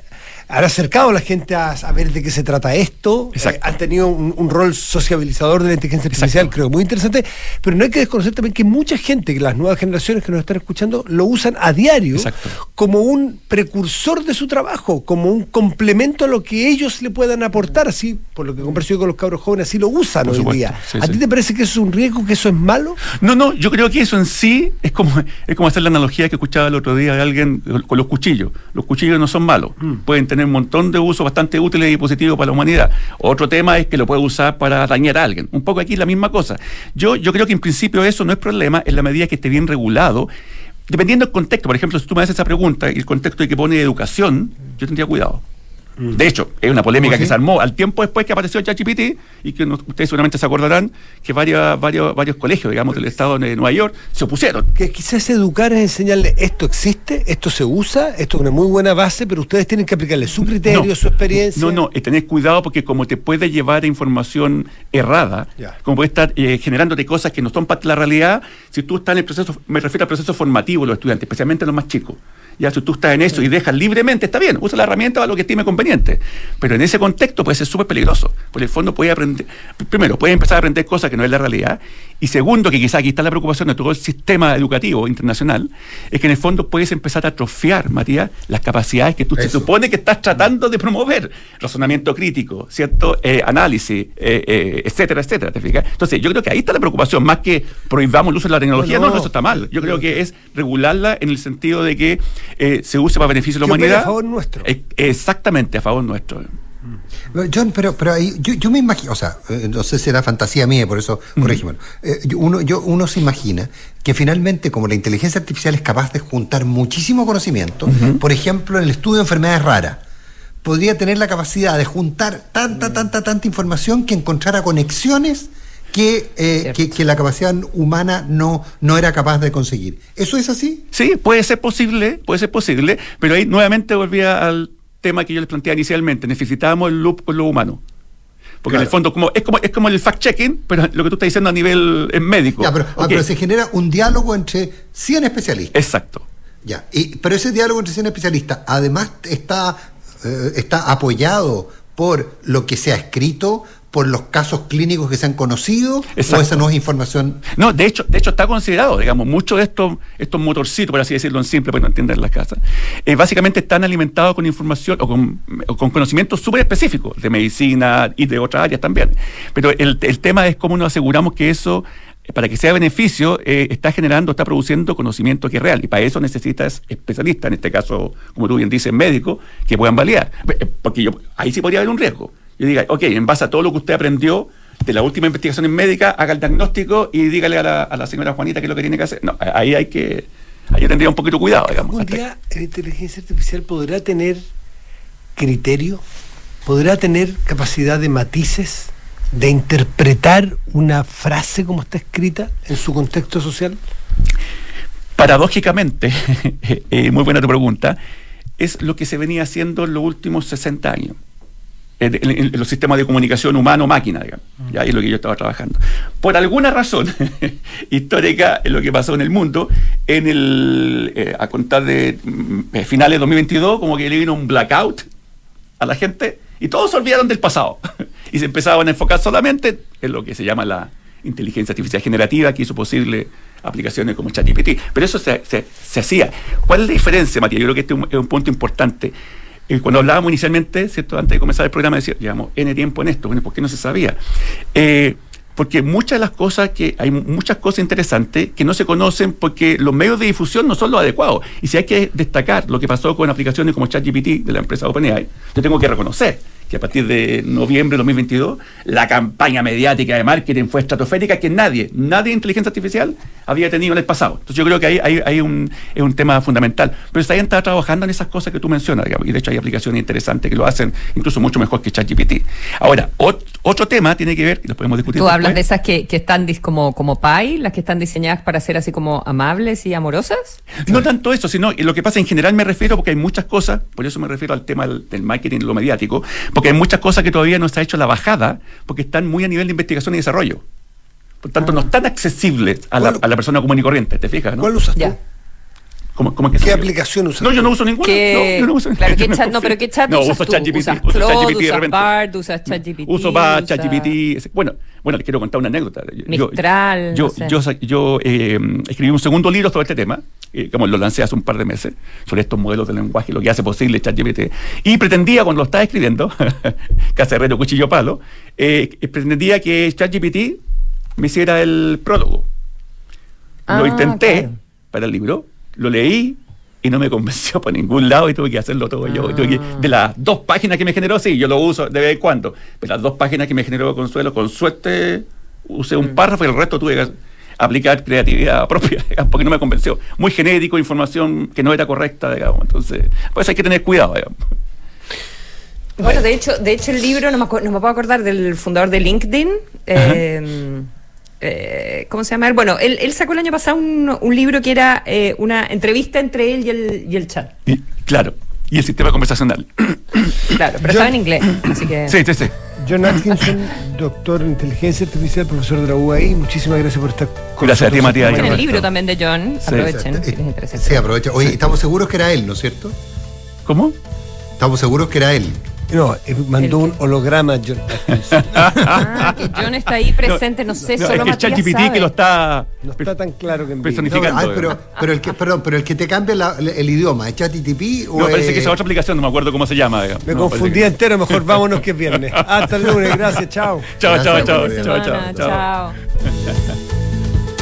[SPEAKER 3] han acercado a la gente a, a ver de qué se trata esto, eh, han tenido un, un rol sociabilizador de la inteligencia artificial,
[SPEAKER 9] Exacto.
[SPEAKER 3] creo muy interesante, pero no hay que desconocer también que mucha gente, que las nuevas generaciones que nos están escuchando, lo usan a diario
[SPEAKER 9] Exacto.
[SPEAKER 3] como un precursor de su trabajo, como un complemento a lo que ellos le puedan aportar, así, por lo que converso yo con los cabros jóvenes, así lo usan
[SPEAKER 9] Por
[SPEAKER 3] hoy
[SPEAKER 9] supuesto,
[SPEAKER 3] día.
[SPEAKER 9] sí,
[SPEAKER 3] ¿A
[SPEAKER 9] sí.
[SPEAKER 3] ti te parece que eso es un riesgo, que eso es malo?
[SPEAKER 9] No, no, yo creo que eso en sí es como, es como hacer la analogía que escuchaba el otro día de alguien con los cuchillos. Los cuchillos no son malos, pueden tener un montón de usos bastante útiles y positivos para la humanidad. Otro tema es que lo puede usar para dañar a alguien. Un poco aquí la misma cosa. Yo, yo creo que en principio eso no es problema en la medida que esté bien regulado. Dependiendo del contexto, por ejemplo, si tú me haces esa pregunta y el contexto de que pone educación, yo tendría cuidado. De hecho, es una polémica
[SPEAKER 3] ¿Cómo
[SPEAKER 9] que
[SPEAKER 3] así?
[SPEAKER 9] se armó al tiempo después que apareció ChatGPT y que no- ustedes seguramente se acordarán que varias, varios, varios colegios, digamos, del estado de Nueva York se opusieron.
[SPEAKER 3] Que quizás educar es enseñarle esto existe, esto se usa, esto es una muy buena base, pero ustedes tienen que aplicarle su criterio,
[SPEAKER 9] No.
[SPEAKER 3] su experiencia.
[SPEAKER 9] No, no, y tenés cuidado porque como te puede llevar a información errada, como puede estar eh, generándote cosas que no son parte de la realidad, si tú estás en el proceso, me refiero al proceso formativo de los estudiantes, especialmente los más chicos. Ya, si tú estás en eso y dejas libremente, está bien, usa la herramienta para lo que estime conveniente. Pero en ese contexto puede ser súper peligroso. Porque en el fondo puede aprender, primero, puede empezar a aprender cosas que no es la realidad. Y segundo, que quizás aquí está la preocupación de todo el sistema educativo internacional, es que en el fondo puedes empezar a atrofiar, Matías, las capacidades que tú se supone que estás tratando de promover. Razonamiento crítico, ¿cierto? Eh, análisis, eh, eh, etcétera, etcétera. ¿te fijas? Entonces, yo creo que ahí está la preocupación, más que prohibamos el uso de la tecnología,
[SPEAKER 3] No,
[SPEAKER 9] no,
[SPEAKER 3] no.
[SPEAKER 9] no, eso está mal. Yo creo que es regularla en el sentido de que eh, se use para beneficio de la humanidad.
[SPEAKER 3] a favor nuestro.
[SPEAKER 9] Eh, exactamente, a favor nuestro.
[SPEAKER 2] John, pero, pero ahí, yo, yo me imagino, o sea, eh, no sé si era fantasía mía, por eso. Eh, yo- uno, yo, uno se imagina que finalmente, como la inteligencia artificial es capaz de juntar muchísimo conocimiento, por ejemplo, en el estudio de enfermedades raras, podría tener la capacidad de juntar tanta, tanta, tanta información que encontrara conexiones que, eh, que, que la capacidad humana no, no era capaz de conseguir. ¿Eso es así?
[SPEAKER 9] Sí, puede ser posible, puede ser posible, pero ahí nuevamente volvía al tema que yo les planteaba inicialmente. Necesitábamos el loop con lo humano. Porque en el
[SPEAKER 2] Claro.
[SPEAKER 9] fondo como, es, como, es como el fact-checking, pero lo que tú estás diciendo a nivel eh, médico.
[SPEAKER 2] Ya, pero, ah,
[SPEAKER 9] Ok,
[SPEAKER 2] pero se genera un diálogo entre 100 especialistas.
[SPEAKER 9] Exacto.
[SPEAKER 2] Ya, y, pero ese diálogo entre 100 especialistas además está, eh, está apoyado por lo que se ha escrito, por los casos clínicos que se han conocido,
[SPEAKER 9] Exacto.
[SPEAKER 2] o esa no es información.
[SPEAKER 9] No, de hecho, de hecho está considerado, digamos, muchos de estos, estos motorcitos, por así decirlo en simple, para no entender las casas, eh, básicamente están alimentados con información o con, o con conocimientos súper específicos de medicina y de otras áreas también. Pero el, el tema es cómo nos aseguramos que eso, eh, para que sea beneficio, eh, está generando, está produciendo conocimiento que es real. Y para eso necesitas especialistas, en este caso, como tú bien dices, médicos, que puedan validar. Eh, Porque yo, ahí sí podría haber un riesgo. Yo diga, ok, en base a todo lo que usted aprendió de la última investigación en médica, haga el diagnóstico y dígale a la, a la señora Juanita qué es lo que tiene que hacer. No, ahí hay que, ahí tendría un poquito cuidado, digamos.
[SPEAKER 3] ¿Algún día la inteligencia artificial podrá tener criterio? ¿Podrá tener capacidad de matices? ¿De interpretar una frase como está escrita en su contexto social?
[SPEAKER 9] Paradójicamente, eh, muy buena tu pregunta, es lo que se venía haciendo en los últimos 60 años. En, en- los sistemas de comunicación humano-máquina, digamos. Ya es lo que yo estaba trabajando. Por alguna razón histórica, en lo que pasó en el mundo, en el, eh, a contar de mm, eh, finales de 2022, como que le vino un blackout a la gente y todos se olvidaron del pasado y se empezaban a enfocar solamente en lo que se llama la inteligencia artificial generativa que hizo posible aplicaciones como ChatGPT. Pero eso se, se- se hacía. ¿Cuál es la diferencia, Matías? Yo creo que este es un, es un punto importante. Eh, cuando hablábamos inicialmente, ¿cierto? antes de comenzar el programa, decía, llevamos N tiempo en esto, bueno, ¿por qué no se sabía? Eh, porque muchas de las cosas que hay muchas cosas interesantes que no se conocen porque los medios de difusión no son los adecuados. Y si hay que destacar lo que pasó con aplicaciones como ChatGPT de la empresa OpenAI, yo tengo que reconocer que a partir de noviembre de 2022 la campaña mediática de marketing fue estratosférica que nadie, nadie de inteligencia artificial había tenido en el pasado. Entonces yo creo que ahí hay, hay un, es un tema fundamental. Pero está está trabajando en esas cosas que tú mencionas, digamos, y de hecho hay aplicaciones interesantes que lo hacen incluso mucho mejor que ChatGPT. Ahora, ot- otro tema tiene que ver, y lo podemos discutir
[SPEAKER 4] Tú hablas de esas que, que están como, como Pi, las que están diseñadas para ser así como amables y amorosas.
[SPEAKER 9] No tanto eso, sino lo que pasa en general me refiero porque hay muchas cosas, por eso me refiero al tema del, del marketing, lo mediático, porque hay muchas cosas que todavía no se ha hecho la bajada, porque están muy a nivel de investigación y desarrollo. Por tanto, no están accesibles a la,
[SPEAKER 3] ¿Cuál-
[SPEAKER 9] a la persona común y corriente, ¿te fijas? no?
[SPEAKER 3] ¿Cuál usas tú?
[SPEAKER 4] Ya.
[SPEAKER 9] ¿Cómo, cómo es que se
[SPEAKER 3] ¿Qué aplicación usas?
[SPEAKER 9] No, yo no uso ninguna.
[SPEAKER 4] ¿Qué-
[SPEAKER 9] No, yo no uso
[SPEAKER 4] claro, ¿qué chat? No, pero ¿qué chat
[SPEAKER 9] No,
[SPEAKER 4] usas
[SPEAKER 9] uso
[SPEAKER 4] tú?
[SPEAKER 9] ChatGPT.
[SPEAKER 4] ¿Usas
[SPEAKER 9] uso ChatGPT de
[SPEAKER 4] usas
[SPEAKER 9] repente.
[SPEAKER 4] Bard, usas ChatGPT?
[SPEAKER 9] Uso Bard,
[SPEAKER 4] usas-
[SPEAKER 9] ChatGPT. Bueno, bueno, les quiero contar una anécdota. Yo-
[SPEAKER 4] Mistral,
[SPEAKER 9] Yo,
[SPEAKER 4] no sé.
[SPEAKER 9] yo, yo, eh, escribí un segundo libro sobre este tema, eh, como lo lancé hace un par de meses, sobre estos modelos de lenguaje, lo que hace posible ChatGPT. Y pretendía, cuando lo estaba escribiendo, Cacerrero, Cuchillo Palo, eh, pretendía que ChatGPT me hiciera el prólogo.
[SPEAKER 4] Ah,
[SPEAKER 9] lo intenté
[SPEAKER 4] claro.
[SPEAKER 9] para el libro, lo leí y no me convenció por ningún lado y tuve que hacerlo todo yo. Y tuve que- de las dos páginas que me generó, sí, yo lo uso de vez en cuando, pero las dos páginas que me generó Consuelo, con suerte usé
[SPEAKER 4] Mm.
[SPEAKER 9] un párrafo y el resto tuve que aplicar creatividad propia, digamos, porque no me convenció. Muy genérico, información que no era correcta, digamos. Entonces, pues hay que tener cuidado, digamos.
[SPEAKER 4] Bueno, de hecho, de hecho el libro, no me, no me puedo acordar del fundador de LinkedIn. eh, eh, ¿Cómo se llama él? Bueno, él, él sacó el año pasado un, un libro que era eh, una entrevista entre él y el, y el chat.
[SPEAKER 9] Y, claro, y el sistema conversacional.
[SPEAKER 4] Claro, pero estaba en inglés, así que...
[SPEAKER 9] sí, sí, sí.
[SPEAKER 3] John Atkinson, doctor en inteligencia artificial, profesor de la UAI, muchísimas gracias por estar con
[SPEAKER 9] Gracias a ti,
[SPEAKER 3] nosotros.
[SPEAKER 9] Matías.
[SPEAKER 4] En el libro también de John,
[SPEAKER 9] Sí.
[SPEAKER 4] aprovechen, si les interesa.
[SPEAKER 2] Sí, aprovecha. Oye, estamos seguros que era él, ¿no es cierto?
[SPEAKER 9] ¿Cómo?
[SPEAKER 2] Estamos seguros que era él.
[SPEAKER 3] No, eh, mandó
[SPEAKER 4] ¿El
[SPEAKER 3] un holograma a John.
[SPEAKER 4] Ah, que John está ahí presente, no, sé,
[SPEAKER 9] No,
[SPEAKER 4] solo
[SPEAKER 9] es que
[SPEAKER 4] Matías
[SPEAKER 9] que lo está
[SPEAKER 3] No está tan claro que en vivo.
[SPEAKER 9] Personificado.
[SPEAKER 2] No, ah, pero, pero el que, perdón, pero el que te cambia la- el idioma, ¿es ChatGTP o
[SPEAKER 9] No, parece
[SPEAKER 2] es-
[SPEAKER 9] que esa otra aplicación, no me acuerdo cómo se llama. digamos.
[SPEAKER 3] Me
[SPEAKER 9] No,
[SPEAKER 3] confundí
[SPEAKER 9] que-
[SPEAKER 3] entero, mejor vámonos que es viernes. Hasta el lunes, gracias, chao.
[SPEAKER 9] Chao, chao,
[SPEAKER 2] Gracias,
[SPEAKER 9] chao, chao,
[SPEAKER 4] Semana,
[SPEAKER 9] chao, chao.
[SPEAKER 4] chao.